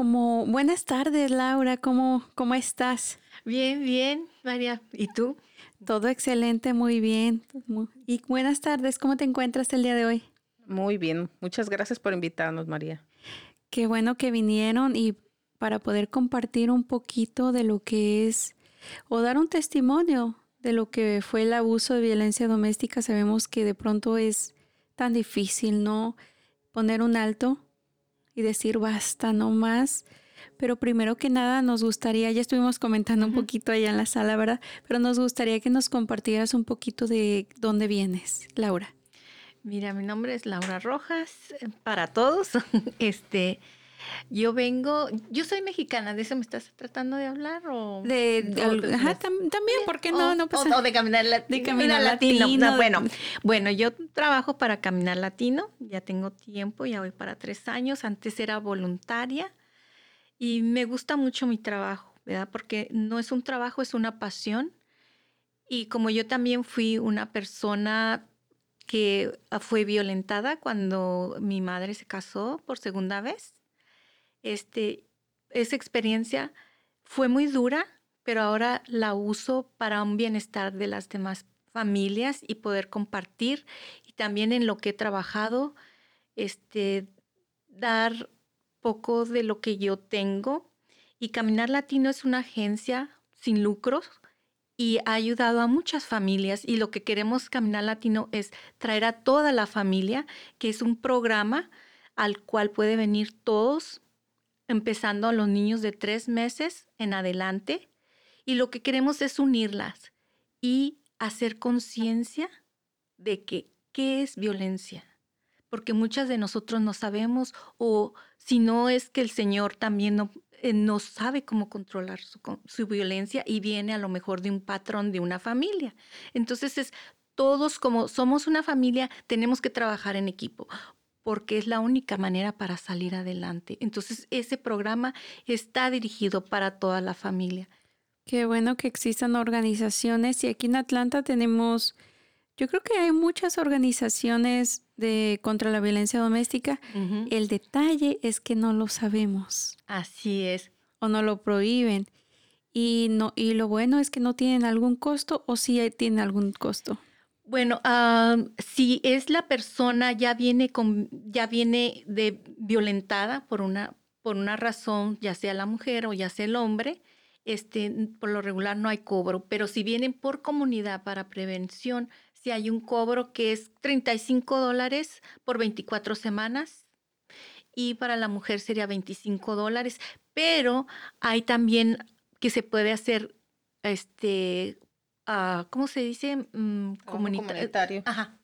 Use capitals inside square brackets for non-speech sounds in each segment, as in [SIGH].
como buenas tardes, Laura, ¿cómo, cómo estás? Bien, bien, María. ¿Y tú? Todo excelente, muy bien. Y buenas tardes, ¿cómo te encuentras el día de hoy? Muy bien, muchas gracias por invitarnos, María. Qué bueno que vinieron y para poder compartir un poquito de lo que es o dar un testimonio de lo que fue el abuso de violencia doméstica. Sabemos que de pronto es tan difícil, ¿no? Poner un alto y decir basta, no más. Pero primero que nada nos gustaría, ya estuvimos comentando un poquito allá en la sala, ¿verdad? Pero nos gustaría que nos compartieras un poquito de dónde vienes, Laura. Mira, mi nombre es Laura Rojas, eh, para todos. [LAUGHS] Este, yo vengo, yo soy mexicana, ¿de eso me estás tratando de hablar? O, de, también, ¿por qué no? O, no o, de Caminar, de caminar Latino. bueno, bueno, yo trabajo para Caminar Latino, ya tengo tiempo, ya voy para tres años, antes era voluntaria y me gusta mucho mi trabajo, ¿verdad? Porque no es un trabajo, es una pasión. Y como yo también fui una persona que fue violentada cuando mi madre se casó por segunda vez, este, esa experiencia fue muy dura, pero ahora la uso para un bienestar de las demás familias y poder compartir y también en lo que he trabajado, este, dar poco de lo que yo tengo. Y Caminar Latino es una agencia sin lucros y ha ayudado a muchas familias y lo que queremos Caminar Latino es traer a toda la familia, que es un programa al cual puede venir todos empezando a los niños de tres meses en adelante. Y lo que queremos es unirlas y hacer conciencia de que qué es violencia. Porque muchas de nosotros no sabemos o si no es que el Señor también no, eh, no sabe cómo controlar su, su violencia y viene a lo mejor de un patrón de una familia. Entonces es todos como somos una familia, tenemos que trabajar en equipo porque es la única manera para salir adelante. Entonces, ese programa está dirigido para toda la familia. Qué bueno que existan organizaciones y aquí en Atlanta tenemos, yo creo que hay muchas organizaciones de contra la violencia doméstica. El detalle es que no lo sabemos. Así es. O no lo prohíben. Y no y lo bueno es que no tienen algún costo o sí tienen algún costo. Bueno, si es la persona ya viene con, ya viene violentada por una, por una razón, ya sea la mujer o ya sea el hombre, este, por lo regular no hay cobro, pero si vienen por comunidad para prevención, si hay un cobro que es 35 dólares por 24 semanas y para la mujer sería 25 dólares, pero hay también que se puede hacer este ¿cómo se dice? Mm, comunitario. Ajá,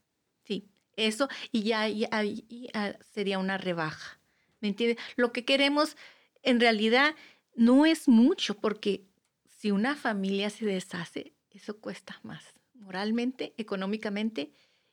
sí, eso, y ya ah, sería una rebaja, ¿me entiendes? Lo que queremos en realidad no es mucho, porque si una familia se deshace, eso cuesta más, moralmente, económicamente,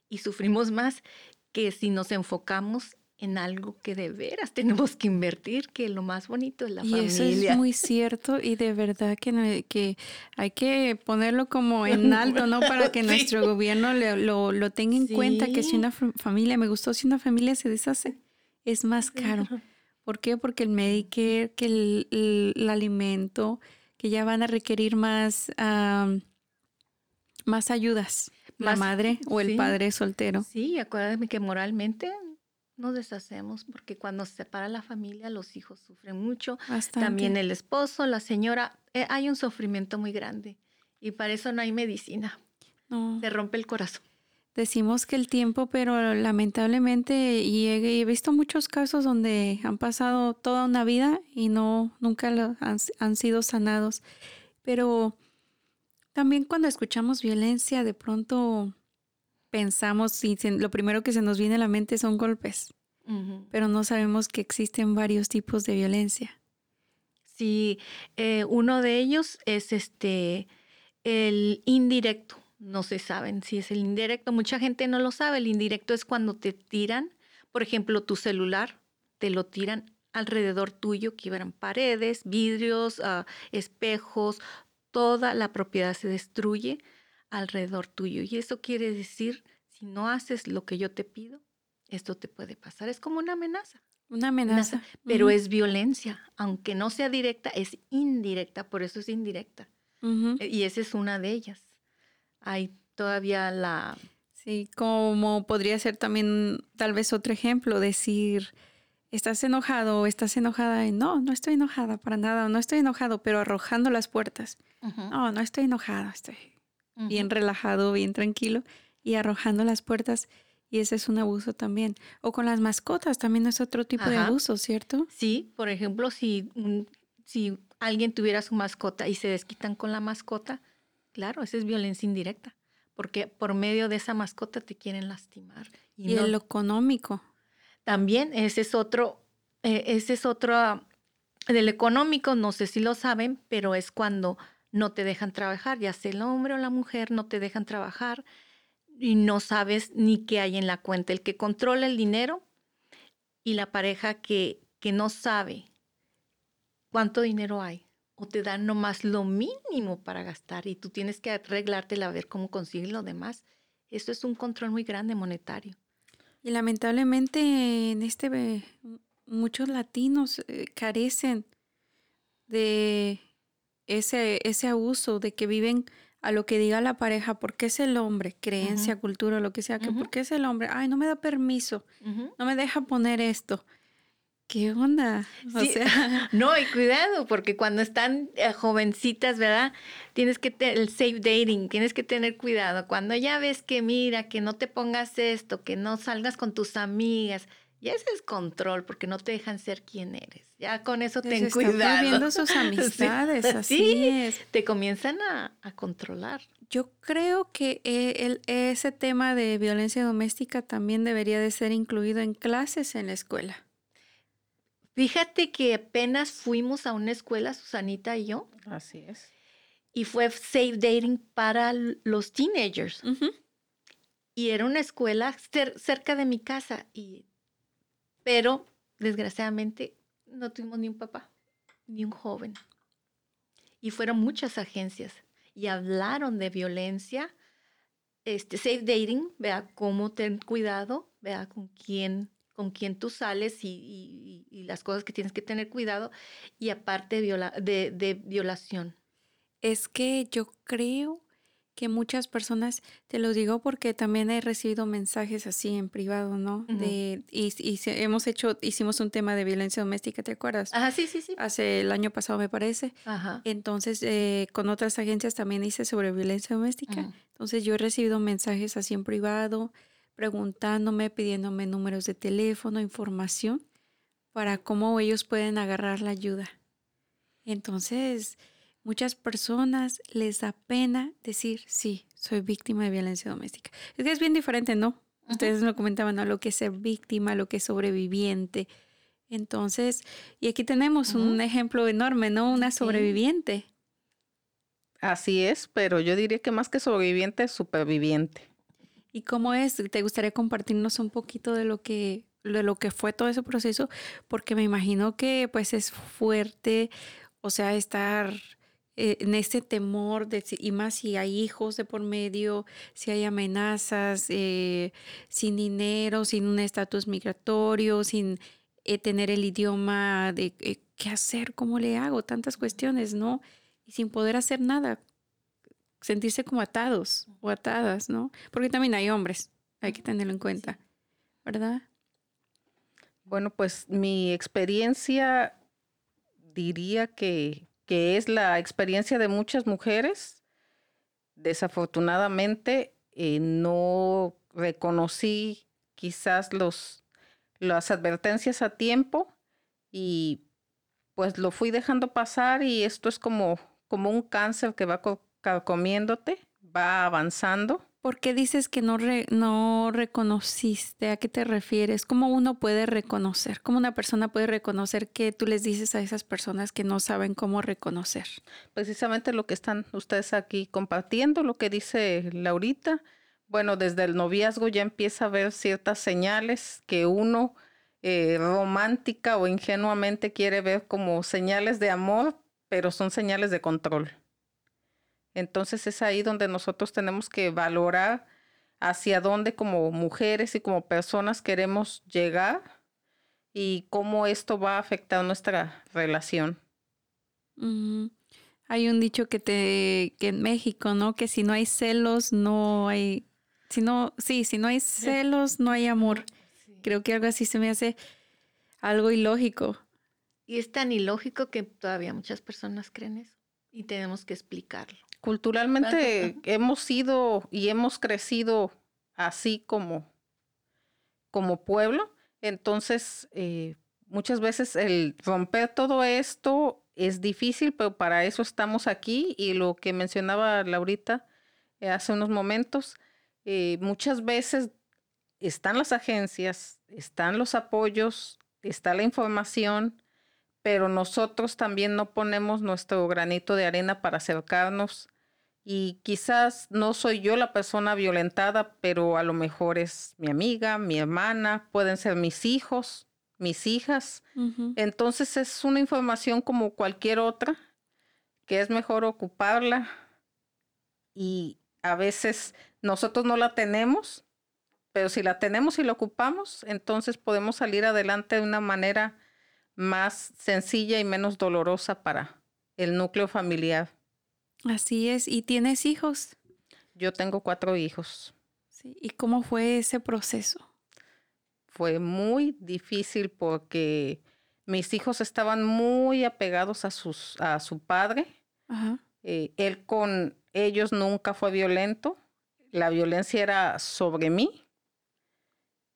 y sufrimos más que si nos enfocamos en algo que de veras tenemos que invertir, que lo más bonito es la familia. Y eso es muy cierto y de verdad que, que hay que ponerlo como [LAUGHS] en alto, ¿no? Para que nuestro gobierno lo, lo, tenga en cuenta, que si una familia, me gustó, si una familia se deshace, es más caro. ¿Por qué? Porque el Medicare, que el, alimento, que ya van a requerir más, más ayudas. la madre o el padre soltero. Sí, acuérdame que moralmente nos deshacemos porque cuando se separa la familia los hijos sufren mucho, también el esposo, la señora, eh, hay un sufrimiento muy grande y para eso no hay medicina. Se rompe el corazón. Decimos que el tiempo, pero lamentablemente y he, visto muchos casos donde han pasado toda una vida y no nunca han, han sido sanados. Pero también cuando escuchamos violencia, de pronto pensamos y lo primero que se nos viene a la mente son golpes, pero no sabemos que existen varios tipos de violencia. Sí, eh, uno de ellos es este el indirecto. No se saben si es el indirecto. Mucha gente no lo sabe. El indirecto es cuando te tiran, por ejemplo, tu celular, te lo tiran alrededor tuyo, quiebran paredes, vidrios, ah, espejos, toda la propiedad se destruye alrededor tuyo. Y eso quiere decir, si no haces lo que yo te pido, esto te puede pasar. Es como una amenaza. Una amenaza. pero es violencia. Aunque no sea directa, es indirecta, por eso es indirecta. E, y esa es una de ellas. Hay todavía la... Sí, como podría ser también tal vez otro ejemplo, decir, estás enojado o estás enojada y no, no estoy enojada para nada, no estoy enojado, pero arrojando las puertas. No, no estoy enojada, estoy bien relajado, bien tranquilo y arrojando las puertas. Y ese es un abuso también. O con las mascotas también es otro tipo de abuso, ¿cierto? Sí, por ejemplo, si, si alguien tuviera su mascota y se desquitan con la mascota, claro, esa es violencia indirecta, porque por medio de esa mascota te quieren lastimar. Y, el lo económico. También ese es otro, eh, ese es otro, del económico, no sé si lo saben, pero es cuando no te dejan trabajar, ya sea el hombre o la mujer, no te dejan trabajar y no sabes ni qué hay en la cuenta. El que controla el dinero y la pareja que, que no sabe cuánto dinero hay o te dan nomás lo mínimo para gastar y tú tienes que arreglártela a ver cómo consigues lo demás. Esto es un control muy grande monetario. Y lamentablemente en este muchos latinos eh, carecen de ese, ese abuso, de que viven a lo que diga la pareja, porque es el hombre, creencia, cultura, lo que sea, que porque es el hombre, ay, no me da permiso, no me deja poner esto. ¿Qué onda? O sea, [LAUGHS] no, y cuidado, porque cuando están eh, jovencitas, ¿verdad? Tienes que tener el safe dating, tienes que tener cuidado. Cuando ya ves que mira, que no te pongas esto, que no salgas con tus amigas, ya ese es control, porque no te dejan ser quien eres. Ya con eso ten cuidado. viendo sus [LAUGHS] amistades, [LAUGHS] así es. Te comienzan a, controlar. Yo creo que eh, el, ese tema de violencia doméstica también debería de ser incluido en clases en la escuela. Fíjate que apenas fuimos a una escuela, Susanita y yo. Así es. Y fue safe dating para los teenagers. Y era una escuela cerca de mi casa. Y pero desgraciadamente no tuvimos ni un papá, ni un joven. Y fueron muchas agencias y hablaron de violencia. Este, safe dating, vea cómo ten cuidado, vea con quién, con quién tú sales y, las cosas que tienes que tener cuidado. Y aparte de violación. Es que yo creo que muchas personas, te lo digo porque también he recibido mensajes así en privado, ¿no? de, y, hemos hecho, hicimos un tema de violencia doméstica, ¿te acuerdas? Ajá, sí, sí, sí. Hace el año pasado, me parece. Ajá. Entonces, eh, con otras agencias también hice sobre violencia doméstica. Entonces, yo he recibido mensajes así en privado, preguntándome, pidiéndome números de teléfono, información, para cómo ellos pueden agarrar la ayuda. Entonces, Muchas personas les da pena decir, sí, soy víctima de violencia doméstica. Es que es bien diferente, ¿no? Ustedes me comentaban, ¿no? Lo que es ser víctima, lo que es sobreviviente. Entonces, y aquí tenemos un ejemplo enorme, ¿no? Una sobreviviente. Así es, pero yo diría que más que sobreviviente, superviviente. ¿Y cómo es? ¿Te gustaría compartirnos un poquito de lo que de lo que fue todo ese proceso? Porque me imagino que pues es fuerte, o sea, estar eh, en este temor de, y más si hay hijos de por medio, si hay amenazas, eh, sin dinero, sin un estatus migratorio, sin eh, tener el idioma de qué hacer, cómo le hago, tantas cuestiones, ¿no? Y sin poder hacer nada, sentirse como atados o atadas, ¿no? Porque también hay hombres, hay que tenerlo en cuenta, ¿verdad? Bueno, pues mi experiencia diría que que es la experiencia de muchas mujeres. Desafortunadamente eh, no reconocí quizás los, las advertencias a tiempo y pues lo fui dejando pasar y esto es como, como un cáncer que va comiéndote, va avanzando ¿Por qué dices que no, no reconociste? ¿A qué te refieres? ¿Cómo uno puede reconocer? ¿Cómo una persona puede reconocer que tú les dices a esas personas que no saben cómo reconocer? Precisamente lo que están ustedes aquí compartiendo, lo que dice Laurita. Bueno, desde el noviazgo ya empieza a ver ciertas señales que uno eh, romántica o ingenuamente quiere ver como señales de amor, pero son señales de control. Entonces es ahí donde nosotros tenemos que valorar hacia dónde como mujeres y como personas queremos llegar y cómo esto va a afectar nuestra relación. Hay un dicho que te que en México, ¿no? Que si no hay celos, no hay si no, sí, si no hay celos, no hay amor. Creo que algo así se me hace algo ilógico. Y es tan ilógico que todavía muchas personas creen eso y tenemos que explicarlo. Culturalmente hemos sido y hemos crecido así como, como pueblo, entonces eh, muchas veces el romper todo esto es difícil, pero para eso estamos aquí. Y lo que mencionaba Laurita eh, hace unos momentos, eh, muchas veces están las agencias, están los apoyos, está la información, pero nosotros también no ponemos nuestro granito de arena para acercarnos y quizás no soy yo la persona violentada, pero a lo mejor es mi amiga, mi hermana, pueden ser mis hijos, mis hijas. Entonces es una información como cualquier otra, que es mejor ocuparla y a veces nosotros no la tenemos, pero si la tenemos y la ocupamos, entonces podemos salir adelante de una manera más sencilla y menos dolorosa para el núcleo familiar. Así es. ¿Y tienes hijos? Yo tengo cuatro hijos. Sí. ¿Y cómo fue ese proceso? Fue muy difícil porque mis hijos estaban muy apegados a, sus, a su padre. Eh, él con ellos nunca fue violento. La violencia era sobre mí.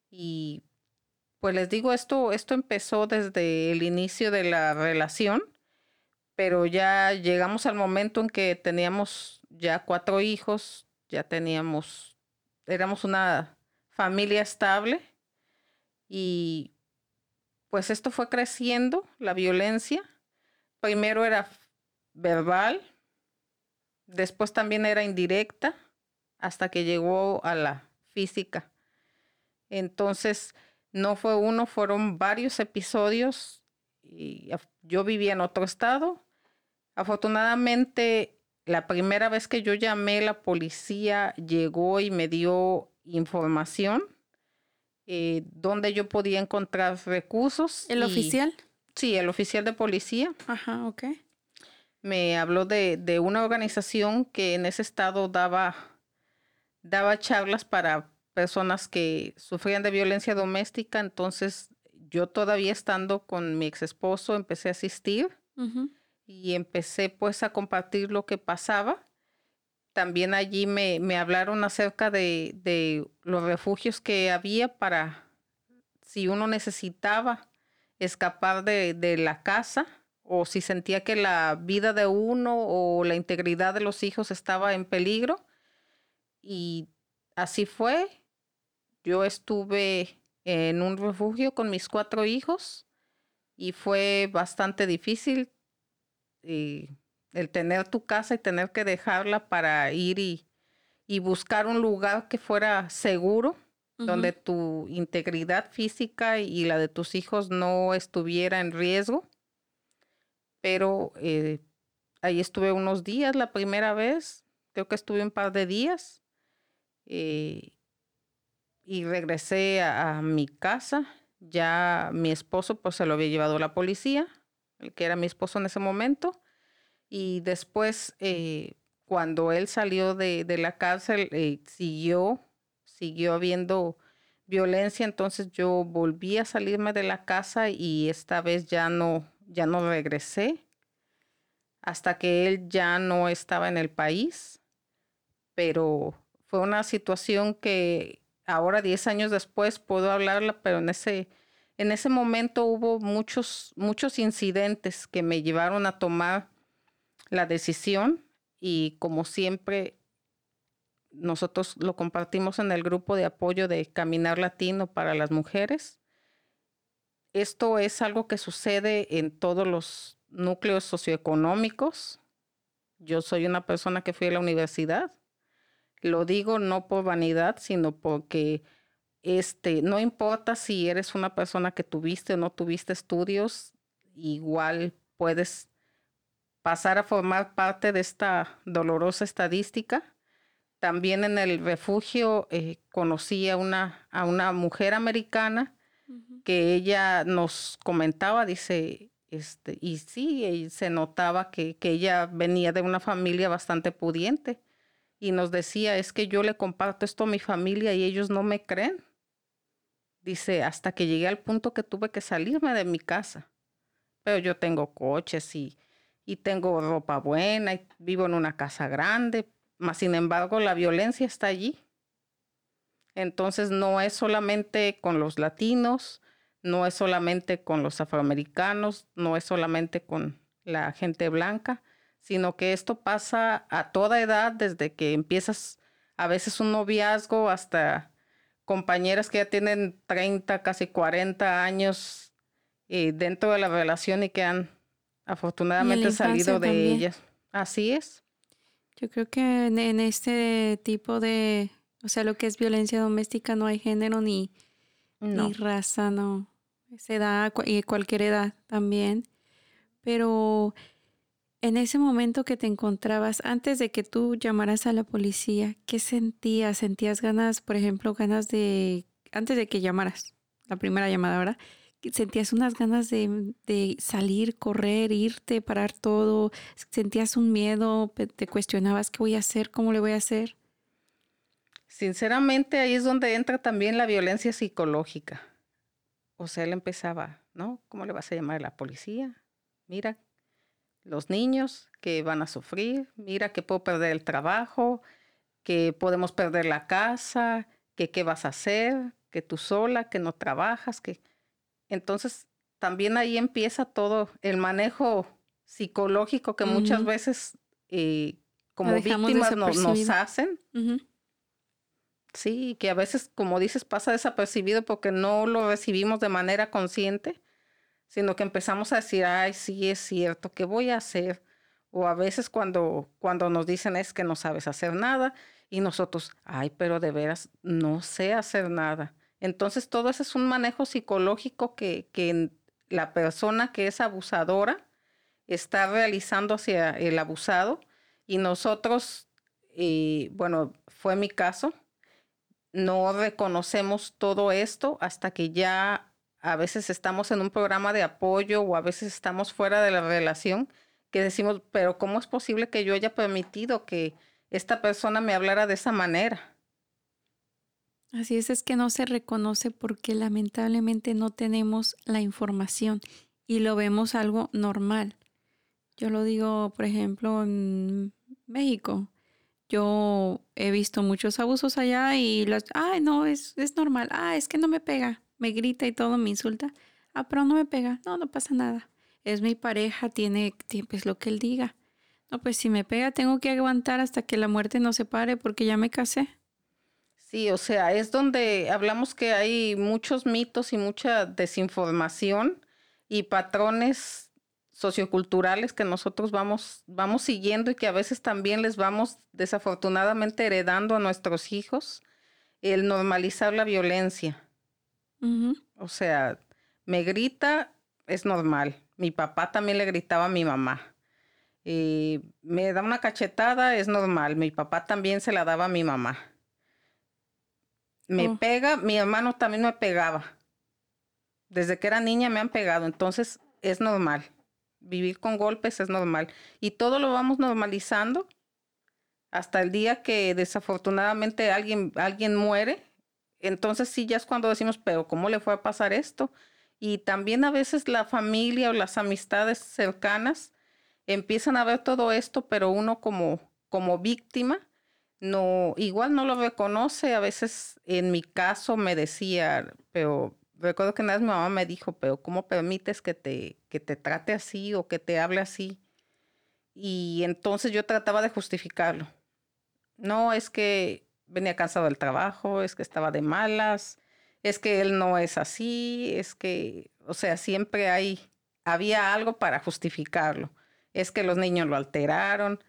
Y pues les digo, esto, esto empezó desde el inicio de la relación pero ya llegamos al momento en que teníamos ya cuatro hijos, ya teníamos, éramos una familia estable y pues esto fue creciendo, la violencia. Primero era verbal, después también era indirecta, hasta que llegó a la física. Entonces, no fue uno, fueron varios episodios. Y yo vivía en otro estado, Afortunadamente, la primera vez que yo llamé, la policía llegó y me dio información eh, donde yo podía encontrar recursos. ¿El oficial? Sí, el oficial de policía. Ajá, ok. Me habló de, de una organización que en ese estado daba, daba charlas para personas que sufrían de violencia doméstica. Entonces, yo todavía estando con mi ex esposo, empecé a asistir y empecé pues a compartir lo que pasaba. También allí me, me hablaron acerca de, de, los refugios que había para si uno necesitaba escapar de, de la casa o si sentía que la vida de uno o la integridad de los hijos estaba en peligro. Y así fue. Yo estuve en un refugio con mis cuatro hijos y fue bastante difícil y el tener tu casa y tener que dejarla para ir y, buscar un lugar que fuera seguro, donde tu integridad física y la de tus hijos no estuviera en riesgo. Pero eh, ahí estuve unos días la primera vez, creo que estuve un par de días. Eh, y regresé a, a, mi casa. Ya mi esposo pues se lo había llevado la policía el que era mi esposo en ese momento. Y después, eh, cuando él salió de, la cárcel, eh, siguió, siguió habiendo violencia. Entonces yo volví a salirme de la casa y esta vez ya no, ya no regresé hasta que él ya no estaba en el país. Pero fue una situación que ahora, 10 años después, puedo hablarla, pero en ese en ese momento hubo muchos, muchos incidentes que me llevaron a tomar la decisión y como siempre nosotros lo compartimos en el grupo de apoyo de Caminar Latino para las mujeres. Esto es algo que sucede en todos los núcleos socioeconómicos. Yo soy una persona que fui a la universidad. Lo digo no por vanidad, sino porque este, no importa si eres una persona que tuviste o no tuviste estudios, igual puedes pasar a formar parte de esta dolorosa estadística. También en el refugio eh, conocí a una, a una mujer americana que ella nos comentaba, dice, este, y sí, se notaba que, que ella venía de una familia bastante pudiente y nos decía, es que yo le comparto esto a mi familia y ellos no me creen. Dice, hasta que llegué al punto que tuve que salirme de mi casa. Pero yo tengo coches y, y tengo ropa buena y vivo en una casa grande, mas sin embargo la violencia está allí. Entonces no es solamente con los latinos, no es solamente con los afroamericanos, no es solamente con la gente blanca, sino que esto pasa a toda edad, desde que empiezas a veces un noviazgo hasta compañeras que ya tienen 30, casi 40 años eh, dentro de la relación y que han afortunadamente salido de ellas. Así es. Yo creo que en, este tipo de, o sea, lo que es violencia doméstica no hay género ni, ni raza, no. Se da y cualquier edad también. Pero en ese momento que te encontrabas, antes de que tú llamaras a la policía, ¿qué sentías? ¿Sentías ganas, por ejemplo, ganas de, antes de que llamaras, la primera llamada, ¿verdad? ¿Sentías unas ganas de, de salir, correr, irte, parar todo? ¿Sentías un miedo? ¿Te cuestionabas qué voy a hacer? ¿Cómo le voy a hacer? Sinceramente, ahí es donde entra también la violencia psicológica. O sea, él empezaba, ¿no? ¿Cómo le vas a llamar a la policía? Mira, los niños que van a sufrir, mira que puedo perder el trabajo, que podemos perder la casa, que qué vas a hacer, que tú sola, que no trabajas, que entonces también ahí empieza todo el manejo psicológico que muchas veces eh, como víctimas nos hacen. Sí, que a veces, como dices, pasa desapercibido porque no lo recibimos de manera consciente sino que empezamos a decir, ay, sí es cierto, ¿qué voy a hacer? O a veces cuando, cuando nos dicen es que no sabes hacer nada y nosotros, ay, pero de veras no sé hacer nada. Entonces todo eso es un manejo psicológico que, que la persona que es abusadora está realizando hacia el abusado y nosotros, y bueno, fue mi caso, no reconocemos todo esto hasta que ya a veces estamos en un programa de apoyo o a veces estamos fuera de la relación que decimos, pero ¿cómo es posible que yo haya permitido que esta persona me hablara de esa manera? Así es, es que no se reconoce porque lamentablemente no tenemos la información y lo vemos algo normal. Yo lo digo, por ejemplo, en México. Yo he visto muchos abusos allá y los, ay, no, es, es normal. Ah, es que no me pega me grita y todo, me insulta. Ah, pero no me pega. No, no pasa nada. Es mi pareja, tiene, pues lo que él diga. No, pues si me pega tengo que aguantar hasta que la muerte nos separe porque ya me casé. Sí, o sea, es donde hablamos que hay muchos mitos y mucha desinformación y patrones socioculturales que nosotros vamos, vamos siguiendo y que a veces también les vamos desafortunadamente heredando a nuestros hijos el normalizar la violencia. O sea, me grita, es normal. Mi papá también le gritaba a mi mamá. Y me da una cachetada, es normal. Mi papá también se la daba a mi mamá. Me oh. pega, mi hermano también me pegaba. Desde que era niña me han pegado, entonces es normal. Vivir con golpes es normal. Y todo lo vamos normalizando hasta el día que desafortunadamente alguien, alguien muere entonces sí, ya es cuando decimos, pero ¿cómo le fue a pasar esto? Y también a veces la familia o las amistades cercanas empiezan a ver todo esto, pero uno como, como víctima, no, igual no lo reconoce. A veces en mi caso me decía, pero recuerdo que una vez mi mamá me dijo, pero ¿cómo permites que te, que te trate así o que te hable así? Y entonces yo trataba de justificarlo. No, es que venía cansado del trabajo, es que estaba de malas, es que él no es así, es que, o sea, siempre hay, había algo para justificarlo. Es que los niños lo alteraron,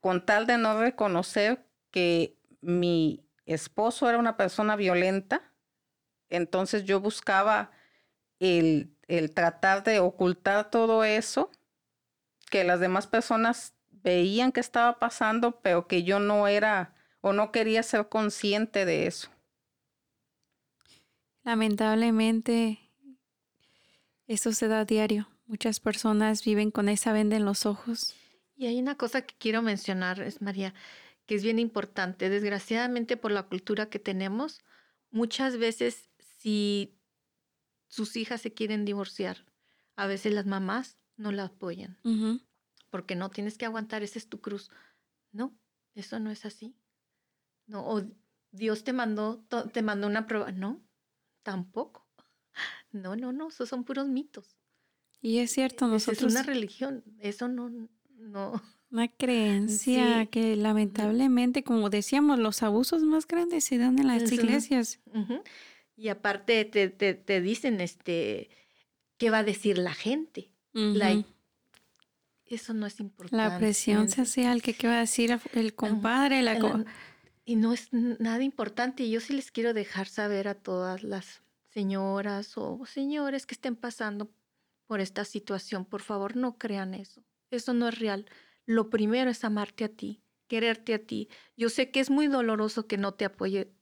con tal de no reconocer que mi esposo era una persona violenta, entonces yo buscaba el, el tratar de ocultar todo eso, que las demás personas veían que estaba pasando, pero que yo no era o no quería ser consciente de eso. Lamentablemente, eso se da a diario. Muchas personas viven con esa venda en los ojos. Y hay una cosa que quiero mencionar, es María, que es bien importante. Desgraciadamente, por la cultura que tenemos, muchas veces si sus hijas se quieren divorciar, a veces las mamás no la apoyan. Porque no tienes que aguantar, esa es tu cruz. No, eso no es así. No, o Dios te mandó, te mandó una prueba. No, tampoco. [LAUGHS] No, no, no, esos son puros mitos. Y es cierto, nosotros... Es una religión, eso no, no. Una creencia que lamentablemente, como decíamos, los abusos más grandes se dan en las iglesias. Y aparte te, te, dicen, este, ¿qué va a decir la gente? eso no es importante. La presión social, ¿qué, qué va a decir el compadre? La y no es nada importante. Y yo sí les quiero dejar saber a todas las señoras o señores que estén pasando por esta situación, por favor, no crean eso. Eso no es real. Lo primero es amarte a ti, quererte a ti. Yo sé que es muy doloroso que no te apoye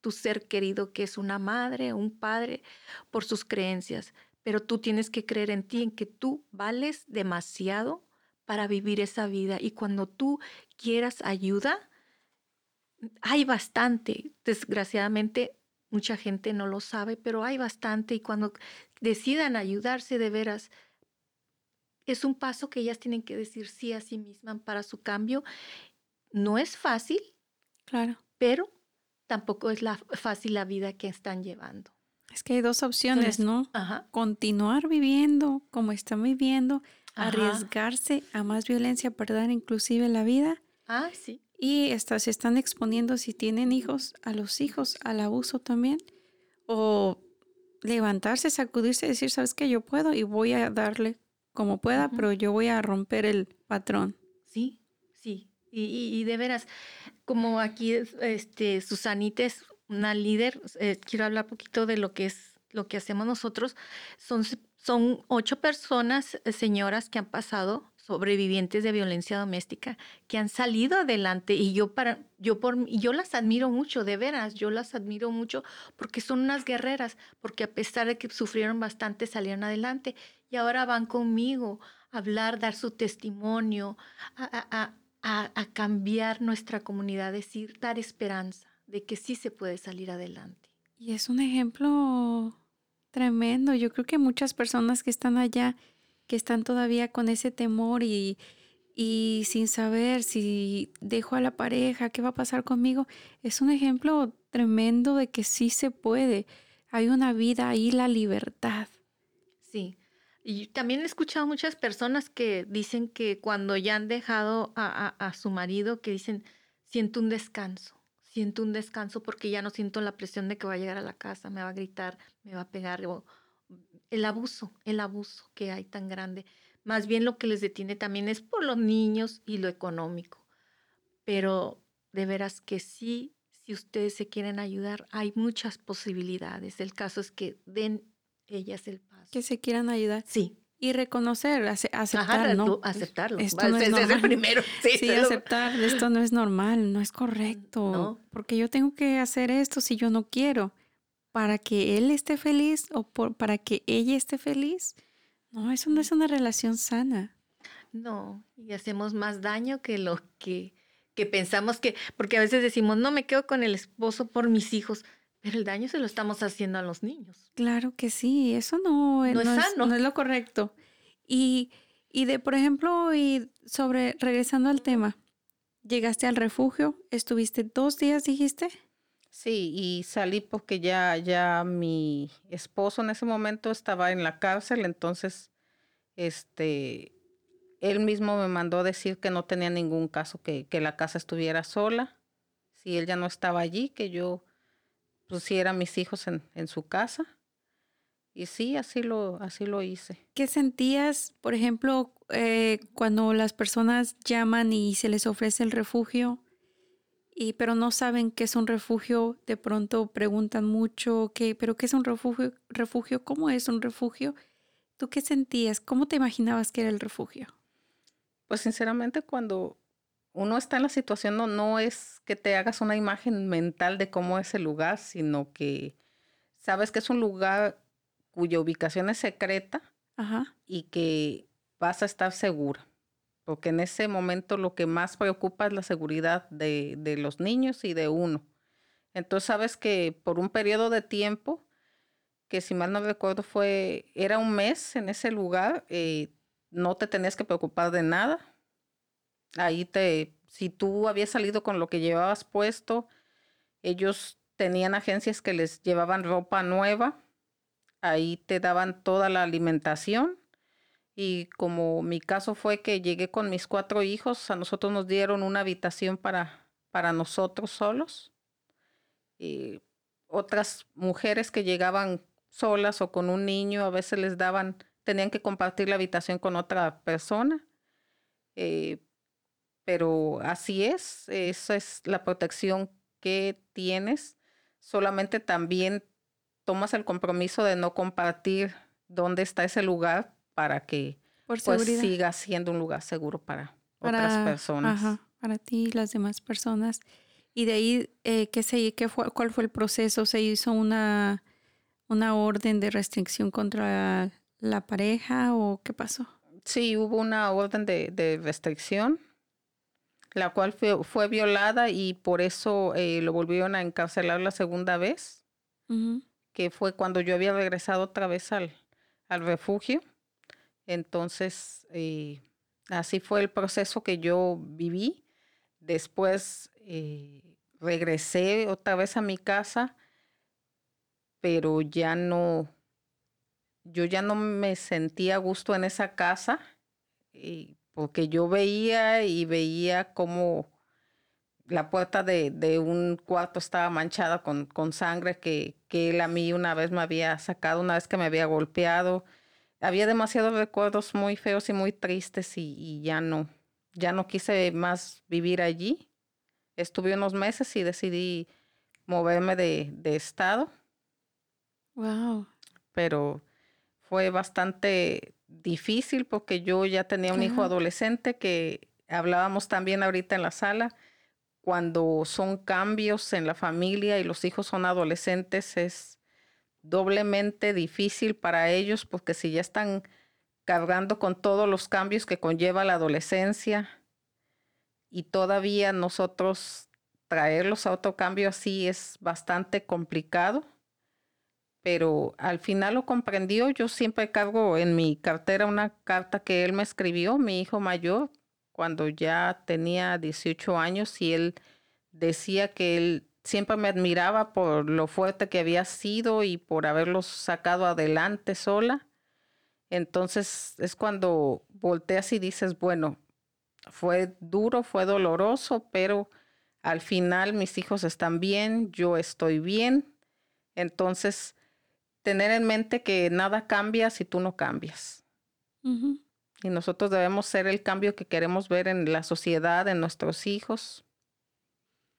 tu ser querido, que es una madre un padre, por sus creencias, pero tú tienes que creer en ti, en que tú vales demasiado para vivir esa vida. Y cuando tú quieras ayuda, hay bastante. Desgraciadamente, mucha gente no lo sabe, pero hay bastante. Y cuando decidan ayudarse de veras, es un paso que ellas tienen que decir sí a sí mismas para su cambio. No es fácil, claro, pero tampoco es la, fácil la vida que están llevando. Es que hay dos opciones, ¿no? Continuar viviendo como están viviendo, arriesgarse a más violencia, perder inclusive la vida. Ah, sí. Y estas se están exponiendo si tienen hijos, a los hijos, al abuso también. O levantarse, sacudirse y decir, sabes que yo puedo y voy a darle como pueda, pero yo voy a romper el patrón. Sí, sí. Y, de veras, como aquí este, Susanita es una líder, eh, quiero hablar un poquito de lo que es lo que hacemos nosotros. Son, son ocho personas, eh, señoras, que han pasado sobrevivientes de violencia doméstica que han salido adelante y yo para yo por yo las admiro mucho de veras yo las admiro mucho porque son unas guerreras porque a pesar de que sufrieron bastante salieron adelante y ahora van conmigo a hablar dar su testimonio a, a, a cambiar nuestra comunidad decir dar esperanza de que sí se puede salir adelante. Y es un ejemplo tremendo. Yo creo que muchas personas que están allá que están todavía con ese temor y, y sin saber si dejo a la pareja, qué va a pasar conmigo, es un ejemplo tremendo de que sí se puede. Hay una vida ahí, la libertad. Sí. Y también he escuchado muchas personas que dicen que cuando ya han dejado a, a, su marido, que dicen, siento un descanso, siento un descanso porque ya no siento la presión de que va a llegar a la casa, me va a gritar, me va a pegar, el abuso, el abuso que hay tan grande. Más bien lo que les detiene también es por los niños y lo económico. Pero de veras que sí, si ustedes se quieren ayudar, hay muchas posibilidades. El caso es que den ellas el paso. Que se quieran ayudar. Sí. Y reconocer, aceptar, ¿no? Aceptarlo. Esto no es, el primero. [LAUGHS] Sí, aceptar, esto no es normal, no es correcto. No. Porque yo tengo que hacer esto si yo no quiero para que él esté feliz o para que ella esté feliz. No, eso no es una relación sana. No, y hacemos más daño que lo que, que pensamos que, porque a veces decimos, no me quedo con el esposo por mis hijos, pero el daño se lo estamos haciendo a los niños. Claro que sí, eso no, no, es, sano. no es lo correcto. Y, y de, por ejemplo, y sobre, regresando al tema, llegaste al refugio, estuviste dos días, dijiste. Sí, y salí porque ya, ya mi esposo en ese momento estaba en la cárcel, entonces, este, él mismo me mandó decir que no tenía ningún caso, que, que la casa estuviera sola, si él ya no estaba allí, que yo pusiera mis hijos en, en su casa. Y sí, así lo, así lo hice. ¿Qué sentías, por ejemplo, eh, cuando las personas llaman y se les ofrece el refugio? Y pero no saben qué es un refugio, de pronto preguntan mucho, ¿qué, pero qué es un refugio, refugio, cómo es un refugio? ¿Tú qué sentías? ¿Cómo te imaginabas que era el refugio? Pues sinceramente cuando uno está en la situación no, no es que te hagas una imagen mental de cómo es el lugar, sino que sabes que es un lugar cuya ubicación es secreta y que vas a estar segura. Porque en ese momento lo que más preocupa es la seguridad de, de los niños y de uno. Entonces sabes que por un periodo de tiempo, que si mal no recuerdo fue, era un mes en ese lugar, eh, no te tenías que preocupar de nada. Ahí te, si tú habías salido con lo que llevabas puesto, ellos tenían agencias que les llevaban ropa nueva, ahí te daban toda la alimentación. Y como mi caso fue que llegué con mis cuatro hijos, a nosotros nos dieron una habitación para, para nosotros solos. Y otras mujeres que llegaban solas o con un niño, a veces les daban tenían que compartir la habitación con otra persona. Eh, pero así es, esa es la protección que tienes. Solamente también tomas el compromiso de no compartir dónde está ese lugar para que pues, siga siendo un lugar seguro para, otras personas. para ti y las demás personas. Y de ahí, eh, ¿qué se, qué fue, ¿cuál fue el proceso? ¿Se hizo una, una orden de restricción contra la pareja o qué pasó? Sí, hubo una orden de, restricción, la cual fue, violada y por eso eh, lo volvieron a encarcelar la segunda vez, que fue cuando yo había regresado otra vez al, al refugio. Entonces, eh, así fue el proceso que yo viví. Después eh, regresé otra vez a mi casa, pero ya no, yo ya no me sentía a gusto en esa casa, porque yo veía y veía cómo la puerta de, un cuarto estaba manchada con, con sangre que, que, él a mí una vez me había sacado, una vez que me había golpeado. Había demasiados recuerdos muy feos y muy tristes y, ya no, ya no quise más vivir allí. Estuve unos meses y decidí moverme de, de estado. Wow. Pero fue bastante difícil porque yo ya tenía un hijo adolescente que hablábamos también ahorita en la sala. Cuando son cambios en la familia y los hijos son adolescentes es doblemente difícil para ellos porque si ya están cargando con todos los cambios que conlleva la adolescencia y todavía nosotros traerlos a otro cambio así es bastante complicado pero al final lo comprendió. Yo siempre cargo en mi cartera una carta que él me escribió, mi hijo mayor, cuando ya tenía 18 años y él decía que él siempre me admiraba por lo fuerte que había sido y por haberlos sacado adelante sola. Entonces es cuando volteas y dices, bueno, fue duro, fue doloroso, pero al final mis hijos están bien, yo estoy bien. Entonces, tener en mente que nada cambia si tú no cambias. Y nosotros debemos ser el cambio que queremos ver en la sociedad, en nuestros hijos,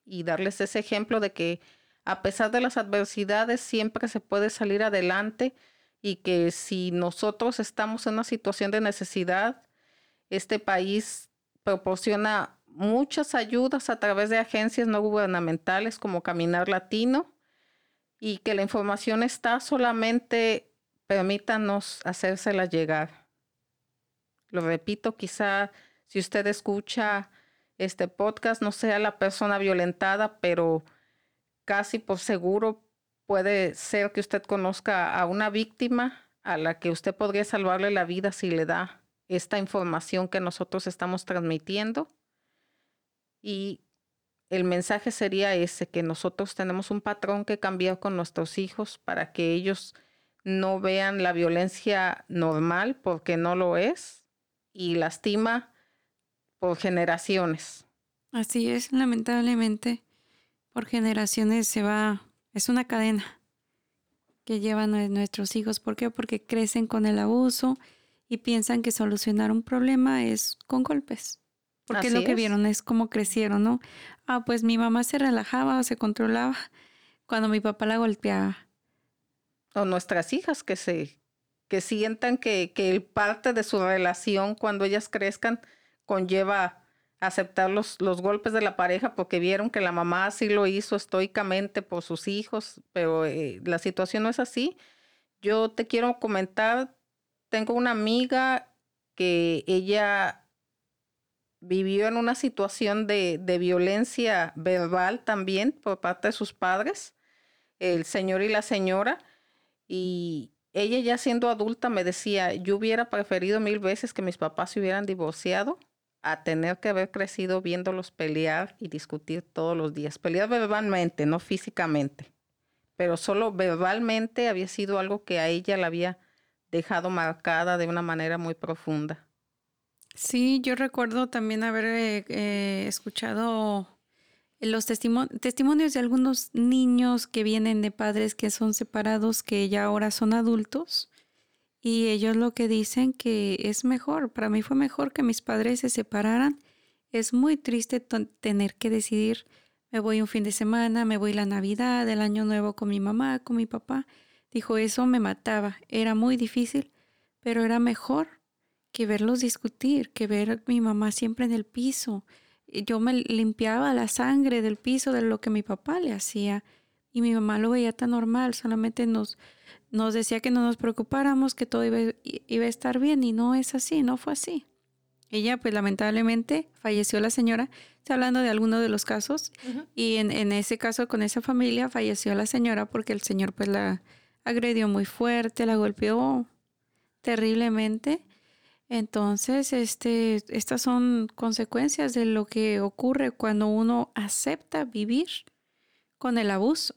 y darles ese ejemplo de que a pesar de las adversidades siempre se puede salir adelante y que si nosotros estamos en una situación de necesidad, este país proporciona muchas ayudas a través de agencias no gubernamentales como Caminar Latino y que la información está, solamente permítanos hacérsela llegar. Lo repito, quizá si usted escucha este podcast no sea la persona violentada, pero casi por seguro puede ser que usted conozca a una víctima a la que usted podría salvarle la vida si le da esta información que nosotros estamos transmitiendo. Y el mensaje sería ese, que nosotros tenemos un patrón que cambiar con nuestros hijos para que ellos no vean la violencia normal porque no lo es y lastima por generaciones. Así es, lamentablemente, por generaciones se va, es una cadena que llevan nuestros hijos. ¿Por qué? Porque crecen con el abuso y piensan que solucionar un problema es con golpes. Porque lo que vieron es cómo crecieron, ¿no? Ah, pues mi mamá se relajaba o se controlaba cuando mi papá la golpeaba. O nuestras hijas que se que sientan que, que parte de su relación cuando ellas crezcan conlleva aceptar los, los golpes de la pareja porque vieron que la mamá sí lo hizo estoicamente por sus hijos, pero eh, la situación no es así. Yo te quiero comentar, tengo una amiga que ella vivió en una situación de, de, violencia verbal también por parte de sus padres, el señor y la señora, y ella ya siendo adulta me decía, yo hubiera preferido mil veces que mis papás se hubieran divorciado a tener que haber crecido viéndolos pelear y discutir todos los días. Pelear verbalmente, no físicamente, pero solo verbalmente había sido algo que a ella la había dejado marcada de una manera muy profunda. Sí, yo recuerdo también haber eh, eh, escuchado los testimonios de algunos niños que vienen de padres que son separados, que ya ahora son adultos, y ellos lo que dicen que es mejor, para mí fue mejor que mis padres se separaran. Es muy triste tener que decidir, me voy un fin de semana, me voy la Navidad, el Año Nuevo con mi mamá, con mi papá. Dijo, eso me mataba, era muy difícil, pero era mejor que verlos discutir, que ver a mi mamá siempre en el piso. Yo me limpiaba la sangre del piso de lo que mi papá le hacía y mi mamá lo veía tan normal, solamente nos, nos decía que no nos preocupáramos, que todo iba, iba, a estar bien y no es así, no fue así. Ella pues lamentablemente falleció la señora, está hablando de alguno de los casos y en, en, ese caso con esa familia falleció la señora porque el señor pues la agredió muy fuerte, la golpeó terriblemente entonces, este, estas son consecuencias de lo que ocurre cuando uno acepta vivir con el abuso.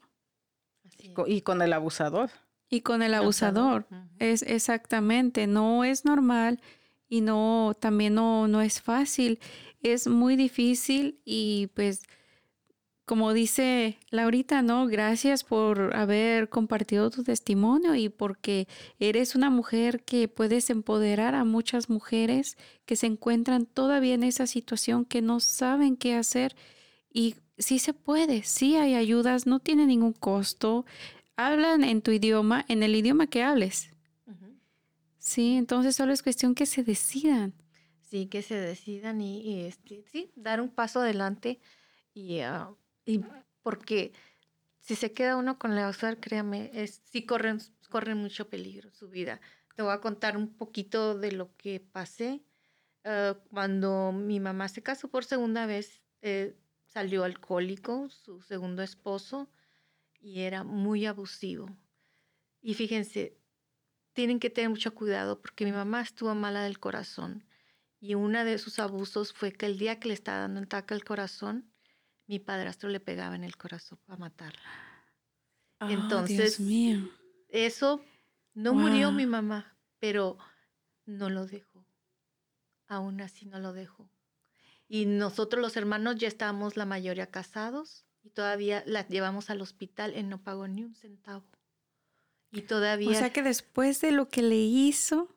Y con el abusador. Y con el abusador. Es exactamente, no es normal y no, también no, no es fácil. Es muy difícil y pues como dice Laurita, ¿no? Gracias por haber compartido tu testimonio y porque eres una mujer que puedes empoderar a muchas mujeres que se encuentran todavía en esa situación, que no saben qué hacer. Y sí se puede, sí hay ayudas, no tiene ningún costo. Hablan en tu idioma, en el idioma que hables. Sí, entonces solo es cuestión que se decidan. Sí, que se decidan y, este, sí, dar un paso adelante y uh, y porque si se queda uno con la usar, créame, es, sí corren, corren mucho peligro su vida. Te voy a contar un poquito de lo que pasé. Ah, cuando mi mamá se casó por segunda vez, eh, salió alcohólico, su segundo esposo, y era muy abusivo. Y fíjense, tienen que tener mucho cuidado porque mi mamá estuvo mala del corazón. Y uno de sus abusos fue que el día que le estaba dando un ataque al corazón, mi padrastro le pegaba en el corazón para matarla. Ah, Entonces, eso no murió mi mamá, pero no lo dejó. Aún así no lo dejó. Y nosotros los hermanos ya estábamos la mayoría casados y todavía la llevamos al hospital y no pagó ni un centavo. Y todavía... O sea que después de lo que le hizo,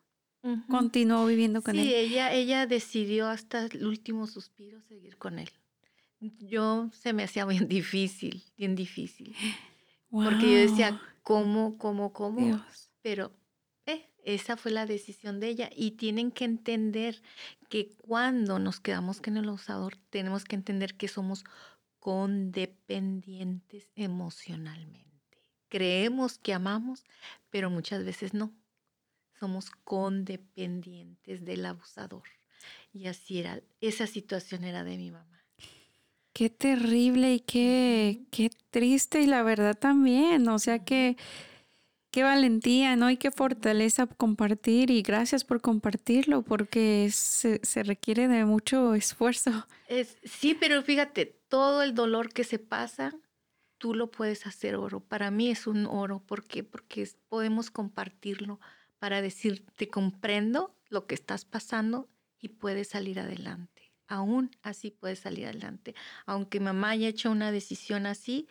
continuó viviendo con él. Sí, ella, ella decidió hasta el último suspiro seguir con él yo se me hacía bien difícil, bien difícil. Porque yo decía, ¿cómo, cómo, cómo? Pero eh, esa fue la decisión de ella. Y tienen que entender que cuando nos quedamos con el abusador, tenemos que entender que somos condependientes emocionalmente. Creemos que amamos, pero muchas veces no. Somos condependientes del abusador. Y así era, esa situación era de mi mamá. Qué terrible y qué, qué triste y la verdad también, o sea que qué valentía, ¿no? Y qué fortaleza compartir y gracias por compartirlo porque se, requiere de mucho esfuerzo. Es, sí, pero fíjate, todo el dolor que se pasa, tú lo puedes hacer oro. Para mí es un oro, ¿por qué? Porque podemos compartirlo para decir, te comprendo lo que estás pasando y puedes salir adelante aún así puedes salir adelante. Aunque mamá haya hecho una decisión así,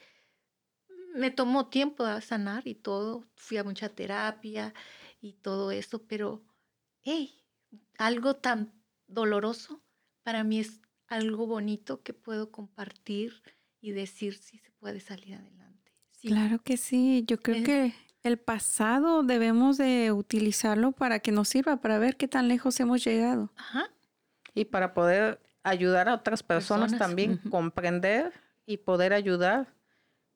me tomó tiempo a sanar y todo, fui a mucha terapia y todo eso, pero, hey, algo tan doloroso para mí es algo bonito que puedo compartir y decir si se puede salir adelante. Claro que sí, yo creo que el pasado debemos de utilizarlo para que nos sirva, para ver qué tan lejos hemos llegado. Y para poder ayudar a otras personas, también, comprender y poder ayudar,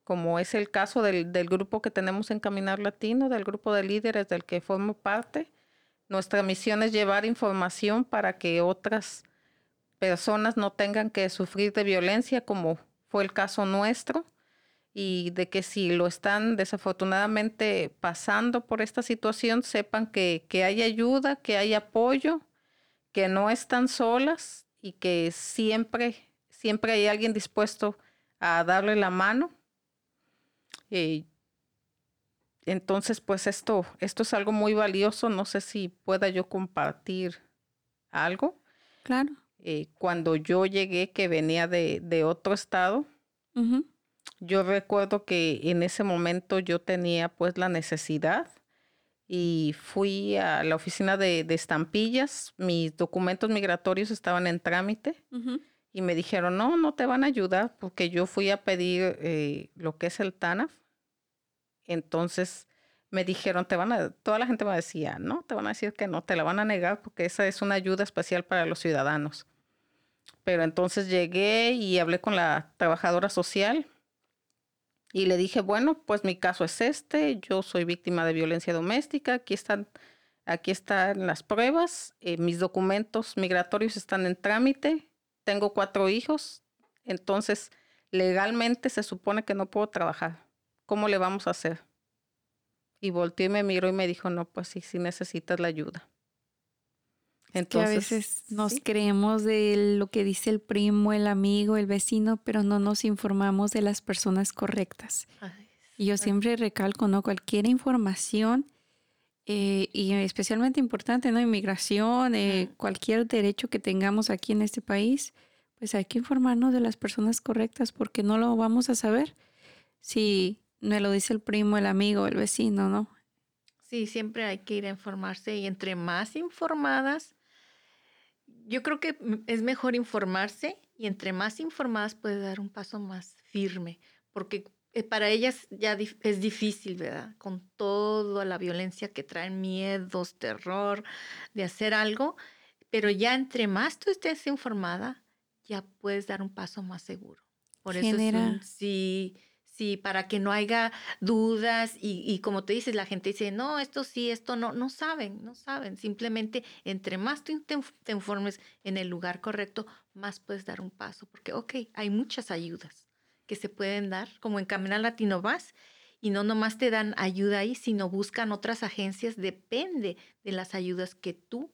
como es el caso del, del, grupo que tenemos en Caminar Latino, del grupo de líderes del que formo parte. Nuestra misión es llevar información para que otras personas no tengan que sufrir de violencia, como fue el caso nuestro, y de que si lo están desafortunadamente pasando por esta situación, sepan que, que hay ayuda, que hay apoyo, que no están solas y que siempre, siempre hay alguien dispuesto a darle la mano. Y entonces, pues esto, esto es algo muy valioso. No sé si pueda yo compartir algo. Claro. Eh, cuando yo llegué, que venía de, de otro estado, yo recuerdo que en ese momento yo tenía pues la necesidad y fui a la oficina de, estampillas, mis documentos migratorios estaban en trámite y me dijeron, no, no te van a ayudar porque yo fui a pedir eh, lo que es el TANAF. Entonces me dijeron, te van a, toda la gente me decía, no, te van a decir que no, te la van a negar porque esa es una ayuda especial para los ciudadanos. Pero entonces llegué y hablé con la trabajadora social y le dije, bueno, pues mi caso es este, yo soy víctima de violencia doméstica, aquí están, aquí están las pruebas, eh, mis documentos migratorios están en trámite, tengo cuatro hijos, entonces legalmente se supone que no puedo trabajar. ¿Cómo le vamos a hacer? Y volteó y me miró y me dijo, no, pues sí, sí necesitas la ayuda. Entonces, que a veces nos creemos de lo que dice el primo, el amigo, el vecino, pero no nos informamos de las personas correctas. y yo siempre recalco, ¿no? Cualquier información, eh, y especialmente importante, ¿no? Inmigración, eh, cualquier derecho que tengamos aquí en este país, pues hay que informarnos de las personas correctas porque no lo vamos a saber si me lo dice el primo, el amigo, el vecino, ¿no? Sí, siempre hay que ir a informarse y entre más informadas, yo creo que es mejor informarse y entre más informadas puede dar un paso más firme, porque eh, para ellas ya es difícil, ¿verdad? Con toda la violencia que traen miedos, terror de hacer algo, pero ya entre más tú estés informada, ya puedes dar un paso más seguro. Por eso sí Sí, para que no haya dudas y, como te dices, la gente dice, no, esto sí, esto no, no saben, no saben. Simplemente entre más tú te, informes en el lugar correcto, más puedes dar un paso, porque, ok, hay muchas ayudas que se pueden dar, como en Caminar Latino vas y no nomás te dan ayuda ahí, sino buscan otras agencias, depende de las ayudas que tú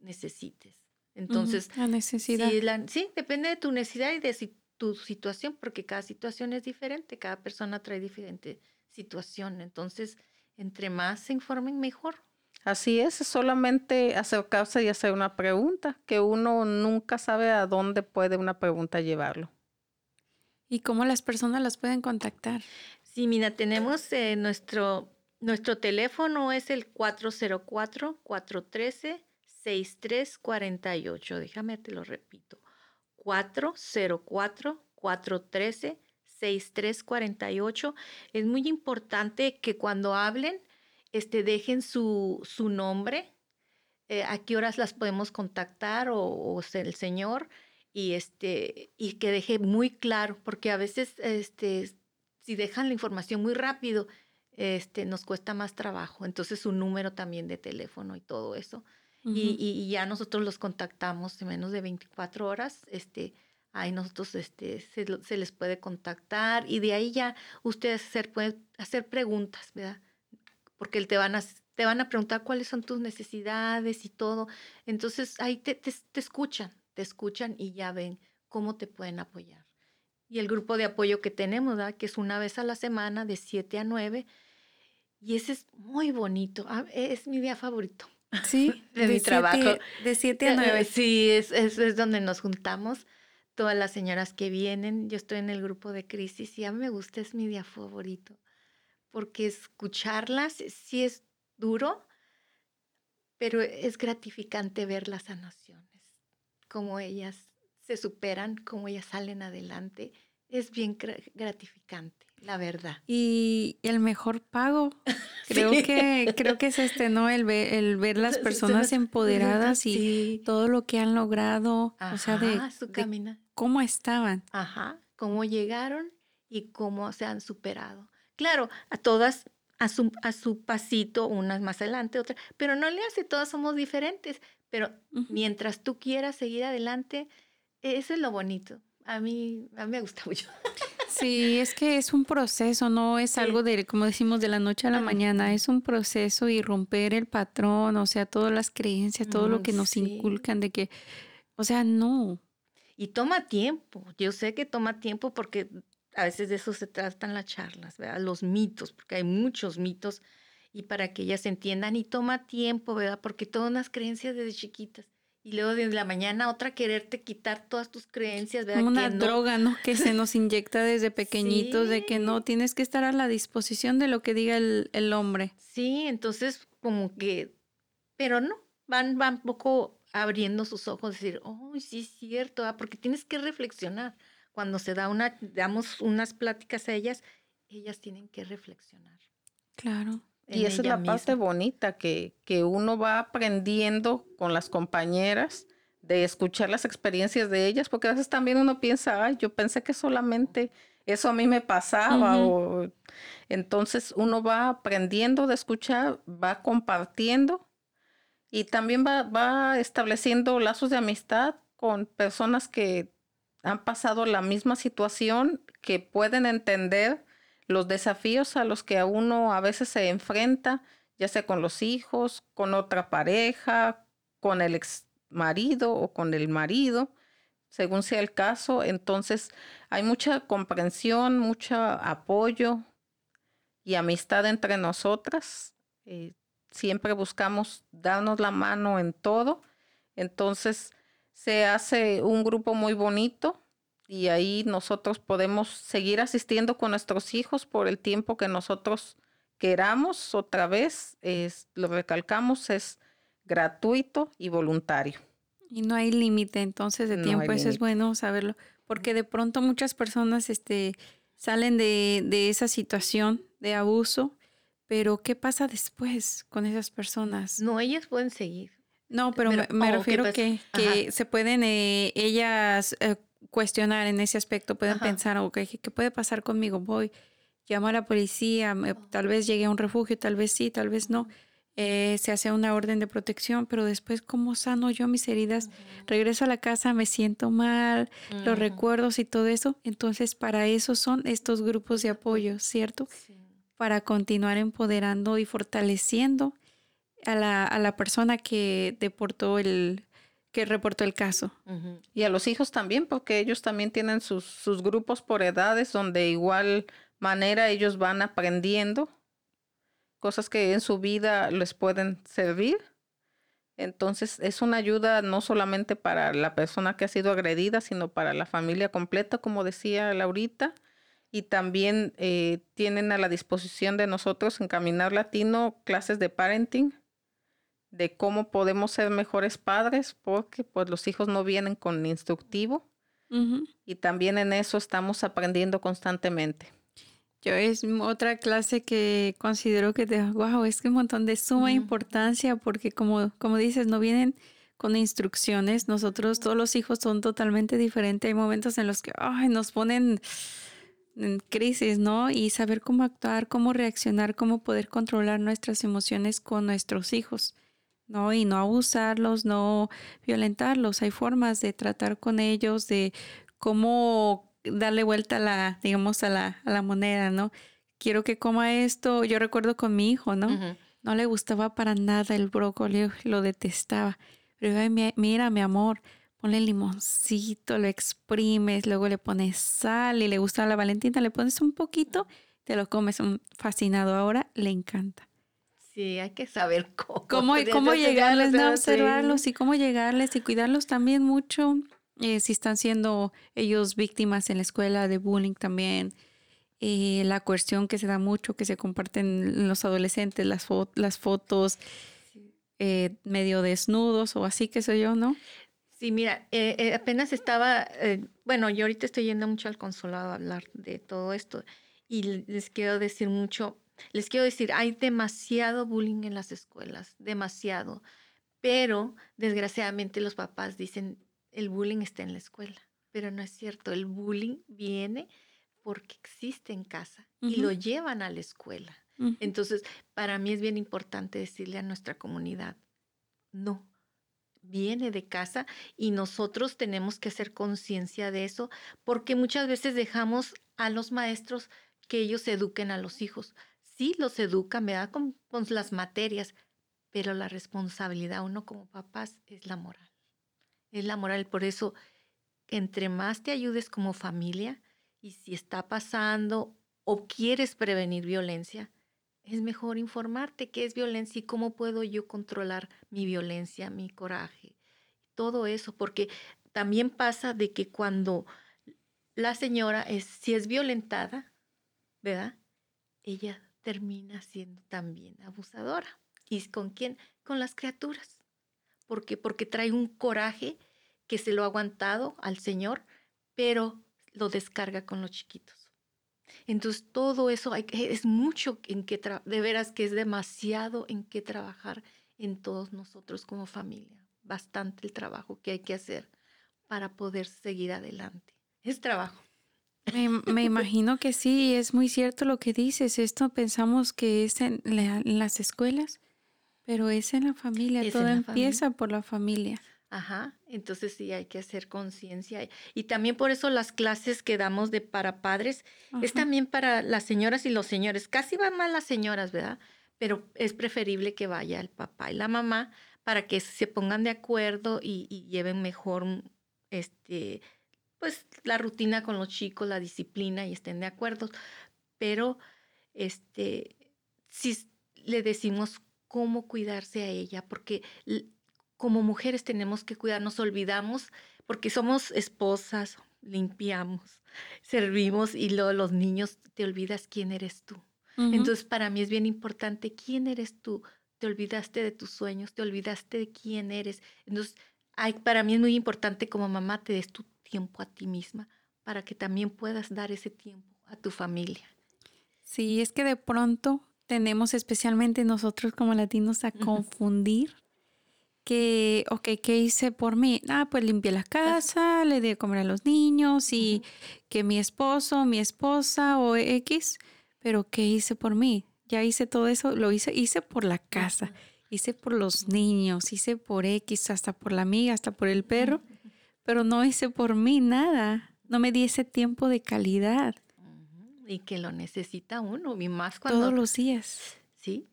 necesites. Entonces, la necesidad. Sí, depende de tu necesidad y de si tu situación, porque cada situación es diferente, cada persona trae diferente situación. Entonces, entre más se informen, mejor. Así es, solamente acercarse y hacer una pregunta, que uno nunca sabe a dónde puede una pregunta llevarlo. ¿Y cómo las personas las pueden contactar? Sí, mira, tenemos eh, nuestro, nuestro teléfono es el 404-413-6348. Déjame, te lo repito. 404-413-6348. Es muy importante que cuando hablen, este, dejen su, su nombre, eh, a qué horas las podemos contactar o, o el señor y este y que deje muy claro porque a veces este si dejan la información muy rápido este nos cuesta más trabajo entonces su número también de teléfono y todo eso y, ya nosotros los contactamos en menos de 24 horas. Este, ahí nosotros este, se, les puede contactar y de ahí ya ustedes hacer, pueden hacer preguntas, ¿verdad? Porque te van, a, te van a preguntar cuáles son tus necesidades y todo. Entonces ahí te, te, te escuchan, te escuchan y ya ven cómo te pueden apoyar. Y el grupo de apoyo que tenemos, ¿verdad? que es una vez a la semana de 7 a 9. Y ese es muy bonito. Ah, es mi día favorito. Sí, [LAUGHS] de, mi trabajo. De 7 a 9. Sí, es, es, es, donde nos juntamos todas las señoras que vienen. Yo estoy en el grupo de crisis y a mí me gusta, es mi día favorito, porque escucharlas sí es duro, pero es gratificante ver las sanaciones, cómo ellas se superan, cómo ellas salen adelante. Es bien gratificante. La verdad. Y el mejor pago, [LAUGHS] creo que creo que es este, ¿no? El ver, el ver las personas empoderadas y todo lo que han logrado, o sea, de, su de cómo estaban. Ajá, cómo llegaron y cómo se han superado. Claro, a todas a su, a su pasito, unas más adelante, otras, pero no le hace, todas somos diferentes, pero mientras tú quieras seguir adelante, eso es lo bonito. A mí, a mí me gusta mucho. [LAUGHS] Sí, es que es un proceso, no es algo de, como decimos, de la noche a la mañana, es un proceso y romper el patrón, o sea, todas las creencias, todo lo que nos inculcan de que, o sea, no. Y toma tiempo, yo sé que toma tiempo porque a veces de eso se tratan las charlas, ¿verdad? Los mitos, porque hay muchos mitos y para que ellas entiendan y toma tiempo, ¿verdad? Porque todas las creencias desde chiquitas y luego de la mañana otra quererte quitar todas tus creencias, ¿verdad? Una droga, ¿no? Que se nos inyecta desde pequeñitos, de que no, tienes que estar a la disposición de lo que diga el, el hombre. Sí, entonces como que, pero no, van, van poco abriendo sus ojos, decir, oh, sí es cierto, ah, porque tienes que reflexionar. Cuando se da una, damos unas pláticas a ellas, ellas tienen que reflexionar. Claro. Y esa es la parte bonita, que, que uno va aprendiendo con las compañeras de escuchar las experiencias de ellas, porque a veces también uno piensa, ay, yo pensé que solamente eso a mí me pasaba, o entonces uno va aprendiendo de escuchar, va compartiendo y también va, va estableciendo lazos de amistad con personas que han pasado la misma situación, que pueden entender los desafíos a los que a uno a veces se enfrenta, ya sea con los hijos, con otra pareja, con el ex marido o con el marido, según sea el caso. Entonces hay mucha comprensión, mucho apoyo y amistad entre nosotras. Eh, siempre buscamos darnos la mano en todo. Entonces se hace un grupo muy bonito y ahí nosotros podemos seguir asistiendo con nuestros hijos por el tiempo que nosotros queramos. Otra vez, es, lo recalcamos, es gratuito y voluntario. Y no hay límite entonces de tiempo, eso es bueno saberlo, porque de pronto muchas personas este, salen de, de esa situación de abuso, pero ¿qué pasa después con esas personas? No, ellas pueden seguir. No, pero, me, refiero que, que se pueden eh, ellas eh, cuestionar en ese aspecto, pueden pensar, ok, ¿qué puede pasar conmigo? Voy, llamo a la policía, tal vez llegue a un refugio, tal vez sí, tal vez no. Eh, se hace una orden de protección, pero después, ¿cómo sano yo mis heridas? Regreso a la casa, me siento mal, los recuerdos y todo eso. Entonces, para eso son estos grupos de apoyo, ¿cierto? Para continuar empoderando y fortaleciendo a la, a la persona que deportó el, que reportó el caso. Y a los hijos también, porque ellos también tienen sus, sus grupos por edades donde igual manera ellos van aprendiendo cosas que en su vida les pueden servir. Entonces es una ayuda no solamente para la persona que ha sido agredida, sino para la familia completa, como decía Laurita. Y también eh, tienen a la disposición de nosotros en Caminar Latino clases de parenting de cómo podemos ser mejores padres, porque pues los hijos no vienen con instructivo y también en eso estamos aprendiendo constantemente. Yo es otra clase que considero que de wow, es que un montón de suma importancia porque como, como dices, no vienen con instrucciones. Nosotros, todos los hijos son totalmente diferentes. Hay momentos en los que ay, nos ponen en crisis, ¿no? Y saber cómo actuar, cómo reaccionar, cómo poder controlar nuestras emociones con nuestros hijos. ¿No? Y no abusarlos, no violentarlos. Hay formas de tratar con ellos, de cómo darle vuelta a la, digamos, a la, a la moneda, ¿no? Quiero que coma esto. Yo recuerdo con mi hijo, ¿no? No le gustaba para nada el brócoli, lo detestaba. Pero mira, mi amor, ponle limoncito, lo exprimes, luego le pones sal y le gusta la Valentina, le pones un poquito, te lo comes. Fascinado ahora, le encanta. Sí, hay que saber [LAUGHS] cómo. Cómo, cómo llegarles, no, observarlos y cómo llegarles y cuidarlos también mucho. Eh, si están siendo ellos víctimas en la escuela de bullying también. Eh, la cuestión que se da mucho, que se comparten los adolescentes, las, las fotos eh, medio desnudos o así, que soy yo, ¿no? Sí, mira, apenas estaba, bueno, yo ahorita estoy yendo mucho al consulado a hablar de todo esto Y les quiero decir mucho, les quiero decir, hay demasiado bullying en las escuelas, demasiado. Pero desgraciadamente los papás dicen, el bullying está en la escuela. Pero no es cierto, el bullying viene porque existe en casa y lo llevan a la escuela. Entonces, para mí es bien importante decirle a nuestra comunidad, no, viene de casa y nosotros tenemos que hacer conciencia de eso porque muchas veces dejamos a los maestros que ellos eduquen a los hijos. Sí, los educan, ¿verdad? Con, con las materias, pero la responsabilidad uno como papás es la moral. Es la moral, por eso, entre más te ayudes como familia y si está pasando o quieres prevenir violencia, es mejor informarte qué es violencia y cómo puedo yo controlar mi violencia, mi coraje, todo eso, porque también pasa de que cuando la señora es, si es violentada, ¿verdad? Ella termina siendo también abusadora. ¿Y con quién? Con las criaturas. ¿Por qué? Porque trae un coraje que se lo ha aguantado al Señor, pero lo descarga con los chiquitos. Entonces, todo eso hay, es mucho en que, de veras que es demasiado en qué trabajar en todos nosotros como familia. Bastante el trabajo que hay que hacer para poder seguir adelante. Es trabajo. Me, imagino que sí, es muy cierto lo que dices. Esto pensamos que es en, las escuelas, pero es en la familia. Todo empieza por la familia. Ajá, entonces sí hay que hacer conciencia. Y también por eso las clases que damos de para padres es también para las señoras y los señores. Casi van más las señoras, ¿verdad? Pero es preferible que vaya el papá y la mamá para que se pongan de acuerdo y, y lleven mejor este pues la rutina con los chicos, la disciplina y estén de acuerdo. Pero este si le decimos cómo cuidarse a ella, porque como mujeres tenemos que cuidar, nos olvidamos porque somos esposas, limpiamos, servimos y luego los niños te olvidas quién eres tú. Entonces para mí es bien importante quién eres tú. Te olvidaste de tus sueños, te olvidaste de quién eres. Entonces hay, para mí es muy importante como mamá te des tu tiempo a ti misma para que también puedas dar ese tiempo a tu familia. Sí, es que de pronto tenemos especialmente nosotros como latinos a confundir que, ok, ¿qué hice por mí? Ah, pues limpié la casa, le di de comer a los niños y que mi esposo, mi esposa o X, pero ¿qué hice por mí? Ya hice todo eso, lo hice, hice por la casa, hice por los niños, hice por X, hasta por la amiga, hasta por el perro, pero no hice por mí nada, no me di ese tiempo de calidad. Y que lo necesita uno, y más cuando... Todos los días. Sí.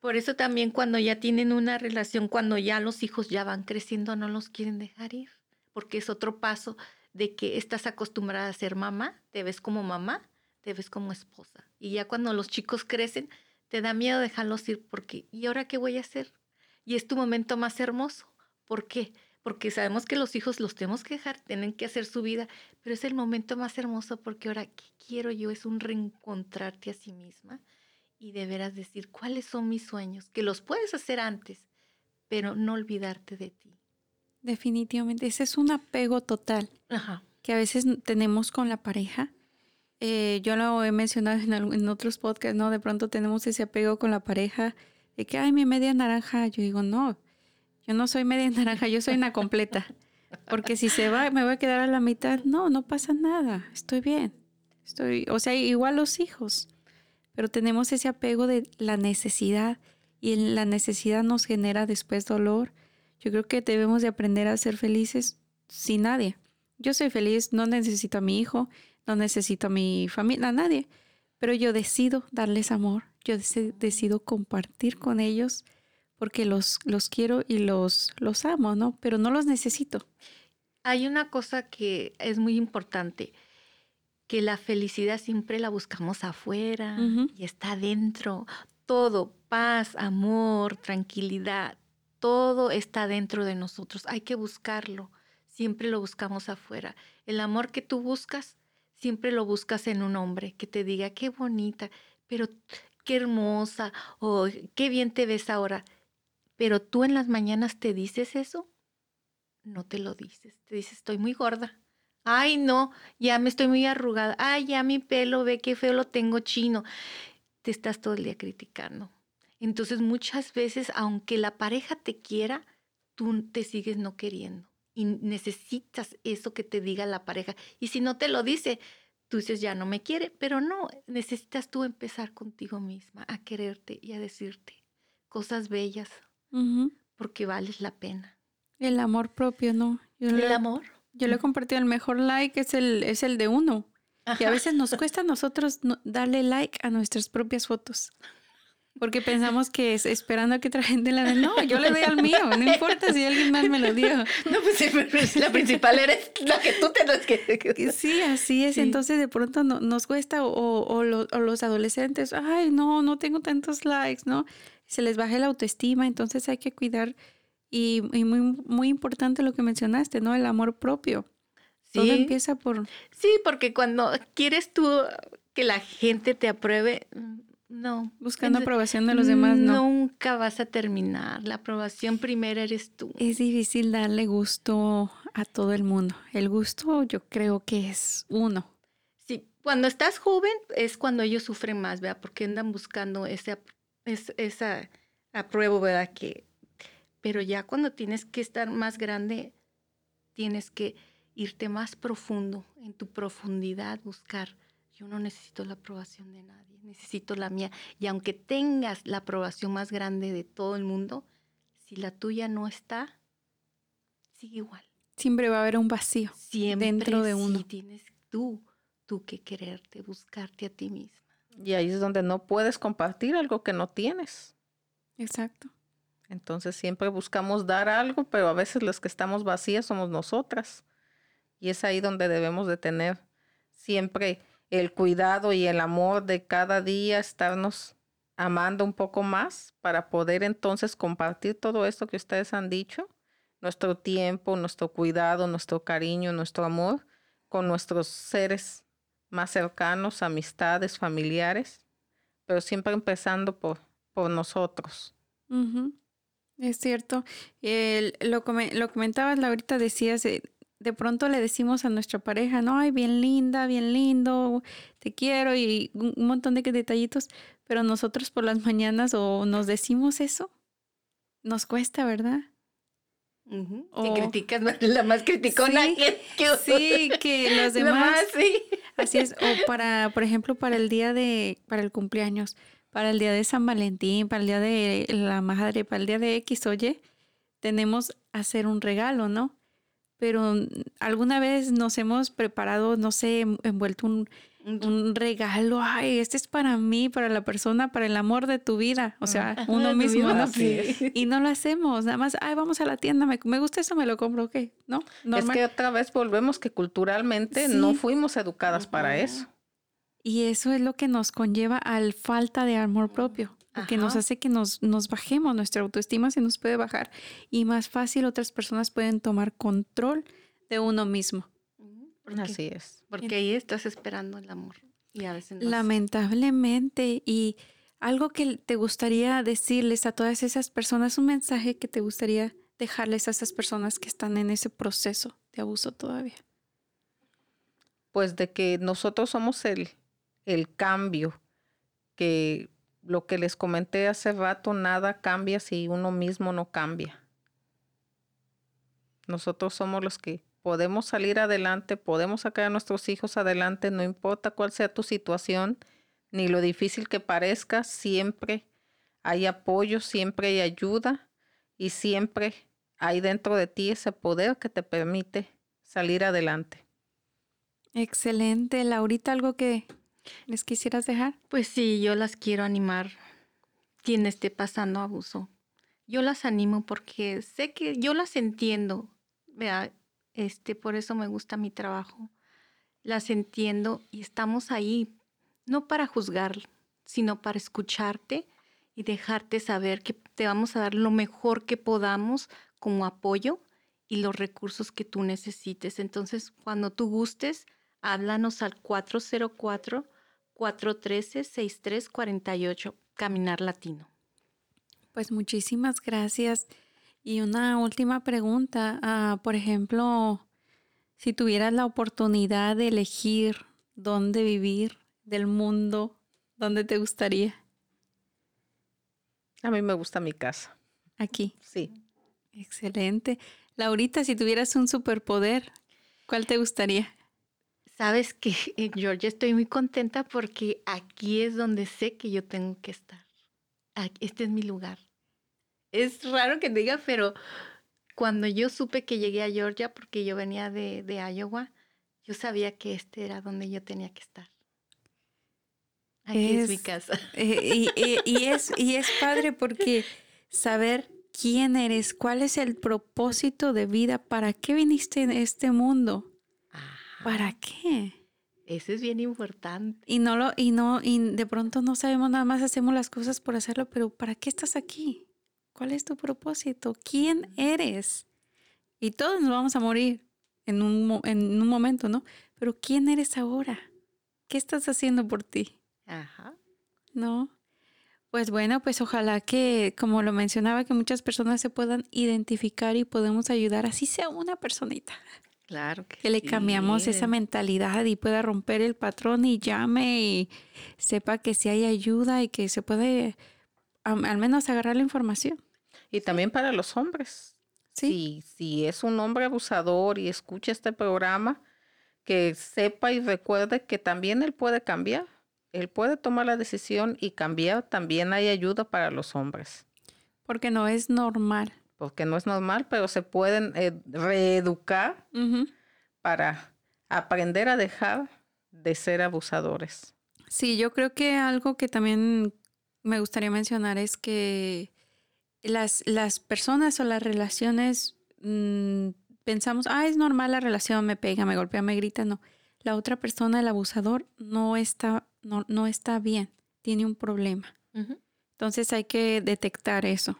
Por eso también cuando ya tienen una relación, cuando ya los hijos ya van creciendo, no los quieren dejar ir, porque es otro paso de que estás acostumbrada a ser mamá, te ves como mamá, te ves como esposa. Y ya cuando los chicos crecen, te da miedo dejarlos ir porque, ¿y ahora qué voy a hacer? Y es tu momento más hermoso. ¿Por qué? Porque sabemos que los hijos los tenemos que dejar, tienen que hacer su vida, pero es el momento más hermoso porque ahora, ¿qué quiero yo? Es un reencontrarte a sí misma y deberás decir cuáles son mis sueños, que los puedes hacer antes, pero no olvidarte de ti. Definitivamente, ese es un apego total que a veces tenemos con la pareja. Eh, yo lo he mencionado en, en, otros podcasts, ¿no? De pronto tenemos ese apego con la pareja de que, ay, mi media naranja. Yo digo, no, yo no soy media [LAUGHS] naranja, yo soy una completa. Porque si se va, me voy a quedar a la mitad. No, no pasa nada, estoy bien. Estoy, o sea, igual los hijos pero tenemos ese apego de la necesidad y la necesidad nos genera después dolor. Yo creo que debemos de aprender a ser felices sin nadie. Yo soy feliz, no necesito a mi hijo, no necesito a mi familia, a nadie, pero yo decido darles amor, yo decido compartir con ellos porque los, los quiero y los, los amo, ¿no? Pero no los necesito. Hay una cosa que es muy importante que la felicidad siempre la buscamos afuera y está dentro. Todo, paz, amor, tranquilidad, todo está dentro de nosotros. Hay que buscarlo. Siempre lo buscamos afuera. El amor que tú buscas, siempre lo buscas en un hombre que te diga, qué bonita, pero qué hermosa, o qué bien te ves ahora. Pero tú en las mañanas te dices eso, no te lo dices. Te dices, estoy muy gorda Ay, no, ya me estoy muy arrugada. Ay, ya mi pelo, ve qué feo lo tengo chino. Te estás todo el día criticando. Entonces, muchas veces, aunque la pareja te quiera, tú te sigues no queriendo. Y necesitas eso que te diga la pareja. Y si no te lo dice, tú dices, ya no me quiere, pero no, necesitas tú empezar contigo misma a quererte y a decirte cosas bellas, porque vales la pena. El amor propio, ¿no? el amor. Yo le he compartido el mejor like es el, es el de uno. Y a veces nos cuesta a nosotros darle like a nuestras propias fotos. Porque pensamos que es esperando a que otra gente la dé. No, yo le doy al mío. No importa si alguien más me lo dio. No, pues la principal eres la que tú te lo que. Sí, así es. Entonces de pronto nos cuesta o, o, los adolescentes, ay, no, no tengo tantos likes, ¿no? Se les baja la autoestima. Entonces hay que cuidar. Y, y muy, muy importante lo que mencionaste, ¿no? El amor propio. Sí. Todo empieza por... Sí, porque cuando quieres tú que la gente te apruebe, no. Buscando aprobación de los demás, no. Nunca vas a terminar. La aprobación primera eres tú. Es difícil darle gusto a todo el mundo. El gusto yo creo que es uno. Sí, cuando estás joven es cuando ellos sufren más, ¿verdad? Porque andan buscando ese, esa apruebo, ¿verdad? Que, pero ya cuando tienes que estar más grande, tienes que irte más profundo, en tu profundidad, buscar. Yo no necesito la aprobación de nadie necesito la mía. Y aunque tengas la aprobación más grande de todo el mundo, si la tuya no está, sigue igual. Siempre va a haber un vacío dentro de uno. tienes tú, tú que quererte, buscarte a ti misma. Y ahí es donde no puedes compartir algo que no tienes. Exacto. Entonces siempre buscamos dar algo, pero a veces los que estamos vacías somos nosotras. Y es ahí donde debemos de tener siempre el cuidado y el amor de cada día, estarnos amando un poco más para poder entonces compartir todo esto que ustedes han dicho, nuestro tiempo, nuestro cuidado, nuestro cariño, nuestro amor con nuestros seres más cercanos, amistades, familiares, pero siempre empezando por, por nosotros. Es cierto. lo, lo comentabas, ahorita decías, eh, de pronto le decimos a nuestra pareja, no, ay, bien linda, bien lindo, te quiero y un montón de detallitos, pero nosotros por las mañanas o nos decimos eso, nos cuesta, ¿verdad? Te criticas, [LAUGHS] la más criticona sí, que, sí, que los [LAUGHS] demás. sí. Así es. O para, por ejemplo, para el día de, para el cumpleaños, para el día de San Valentín, para el día de la madre, para el día de X, oye, tenemos hacer un regalo, ¿no? pero alguna vez nos hemos preparado, no sé, envuelto un, regalo, ay, este es para mí, para la persona, para el amor de tu vida, o sea, uno mismo, ¿no? [LAUGHS] Y no lo hacemos, nada más, ay, vamos a la tienda, me, gusta eso, me lo compro, ¿ok? ¿No? Es que otra vez volvemos que culturalmente no fuimos educadas para eso. Y eso es lo que nos conlleva al falta de amor propio que nos hace que nos, nos bajemos, nuestra autoestima se nos puede bajar y más fácil otras personas pueden tomar control de uno mismo. Así es. Porque ahí estás esperando el amor. Y a veces Lamentablemente. Y algo que te gustaría decirles a todas esas personas, un mensaje que te gustaría dejarles a esas personas que están en ese proceso de abuso todavía. Pues de que nosotros somos el, el cambio que lo que les comenté hace rato, nada cambia si uno mismo no cambia. Nosotros somos los que podemos salir adelante, podemos sacar a nuestros hijos adelante, no importa cuál sea tu situación, ni lo difícil que parezca, siempre hay apoyo, siempre hay ayuda y siempre hay dentro de ti ese poder que te permite salir adelante. Excelente. Laurita, ¿algo que ¿Les quisieras dejar? Pues sí, yo las quiero animar. Quien esté pasando abuso. Yo las animo porque sé que yo las entiendo. Vea, este, por eso me gusta mi trabajo. Las entiendo y estamos ahí, no para juzgar, sino para escucharte y dejarte saber que te vamos a dar lo mejor que podamos como apoyo y los recursos que tú necesites. Entonces, cuando tú gustes, háblanos al 404-413-6348, Caminar Latino. Pues muchísimas gracias. Y una última pregunta, ah, por ejemplo, Si tuvieras la oportunidad de elegir dónde vivir del mundo, ¿dónde te gustaría? A mí me gusta mi casa. Aquí. Sí. Excelente. Laurita, si tuvieras un superpoder, ¿cuál te gustaría? Sabes que, [LAUGHS] Georgia, estoy muy contenta porque aquí es donde sé que yo tengo que estar. Este es mi lugar. Es raro que diga, pero cuando yo supe que llegué a Georgia, porque yo venía de, de Iowa, yo sabía que este era donde yo tenía que estar. Aquí es, mi casa. [LAUGHS] Eh, y, es, y es padre porque saber quién eres, cuál es el propósito de vida, para qué viniste en este mundo, para qué. Eso es bien importante. Y no lo, y no, y de pronto no sabemos nada más, hacemos las cosas por hacerlo, pero ¿para qué estás aquí? ¿Cuál es tu propósito? ¿Quién eres? Y todos nos vamos a morir en un, en un momento, ¿no? Pero ¿quién eres ahora? ¿Qué estás haciendo por ti? Ajá. ¿No? Pues bueno, pues ojalá que, como lo mencionaba, que muchas personas se puedan identificar y podemos ayudar, así sea una personita. Claro que, que le cambiamos esa mentalidad y pueda romper el patrón y llame y sepa que si hay ayuda y que se puede al menos agarrar la información. Y también para los hombres. Sí. Si, si es un hombre abusador y escucha este programa, que sepa y recuerde que también él puede cambiar él puede tomar la decisión y cambiar, también hay ayuda para los hombres. Porque no es normal. Porque no es normal, pero se pueden eh, reeducar para aprender a dejar de ser abusadores. Sí, yo creo que algo que también me gustaría mencionar es que las, las personas o las relaciones mm, pensamos, ah, es normal la relación, me pega, me golpea, me grita, no. La otra persona, el abusador, no está no, no está bien, tiene un problema. Entonces hay que detectar eso.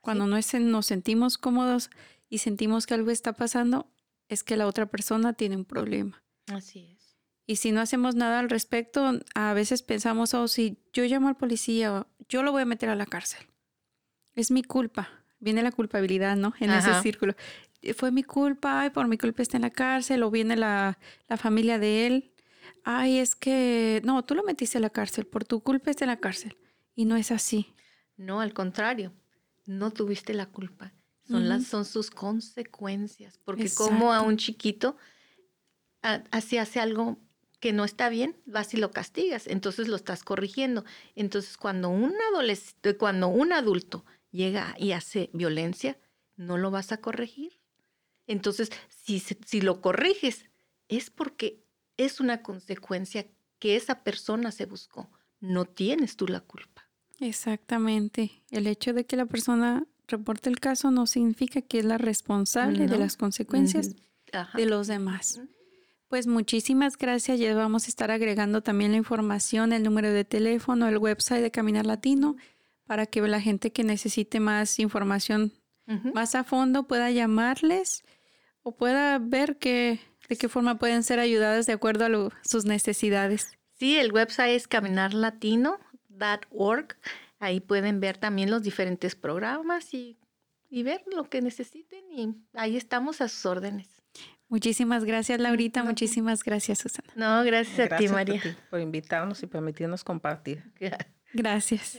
Cuando no nos sentimos cómodos y sentimos que algo está pasando, es que la otra persona tiene un problema. Así es. Y si no hacemos nada al respecto, a veces pensamos, oh, si yo llamo al policía, yo lo voy a meter a la cárcel. Es mi culpa. Viene la culpabilidad, ¿no? En ese círculo. Fue mi culpa, y por mi culpa está en la cárcel, o viene la, la familia de él ay, es que, no, tú lo metiste a la cárcel, por tu culpa está en la cárcel. Y no es así. No, al contrario, no tuviste la culpa. Son, las, son sus consecuencias. Porque como a un chiquito, así hace algo que no está bien, vas y lo castigas, entonces lo estás corrigiendo. Entonces, cuando un adolescente, cuando un adulto llega y hace violencia, no lo vas a corregir. Entonces, si, si lo corriges, es porque es una consecuencia que esa persona se buscó. No tienes tú la culpa. Exactamente. El hecho de que la persona reporte el caso no significa que es la responsable de las consecuencias de los demás. Pues muchísimas gracias. Ya vamos a estar agregando también la información, el número de teléfono, el website de Caminar Latino, para que la gente que necesite más información más a fondo pueda llamarles o pueda ver que ¿De qué forma pueden ser ayudadas de acuerdo a sus necesidades? Sí, el website es caminarlatino.org. Ahí pueden ver también los diferentes programas y, ver lo que necesiten y ahí estamos a sus órdenes. Muchísimas gracias, Laurita. Muchísimas gracias, Susana. No, gracias, a ti, María. por invitarnos y permitirnos compartir. [LAUGHS] Gracias.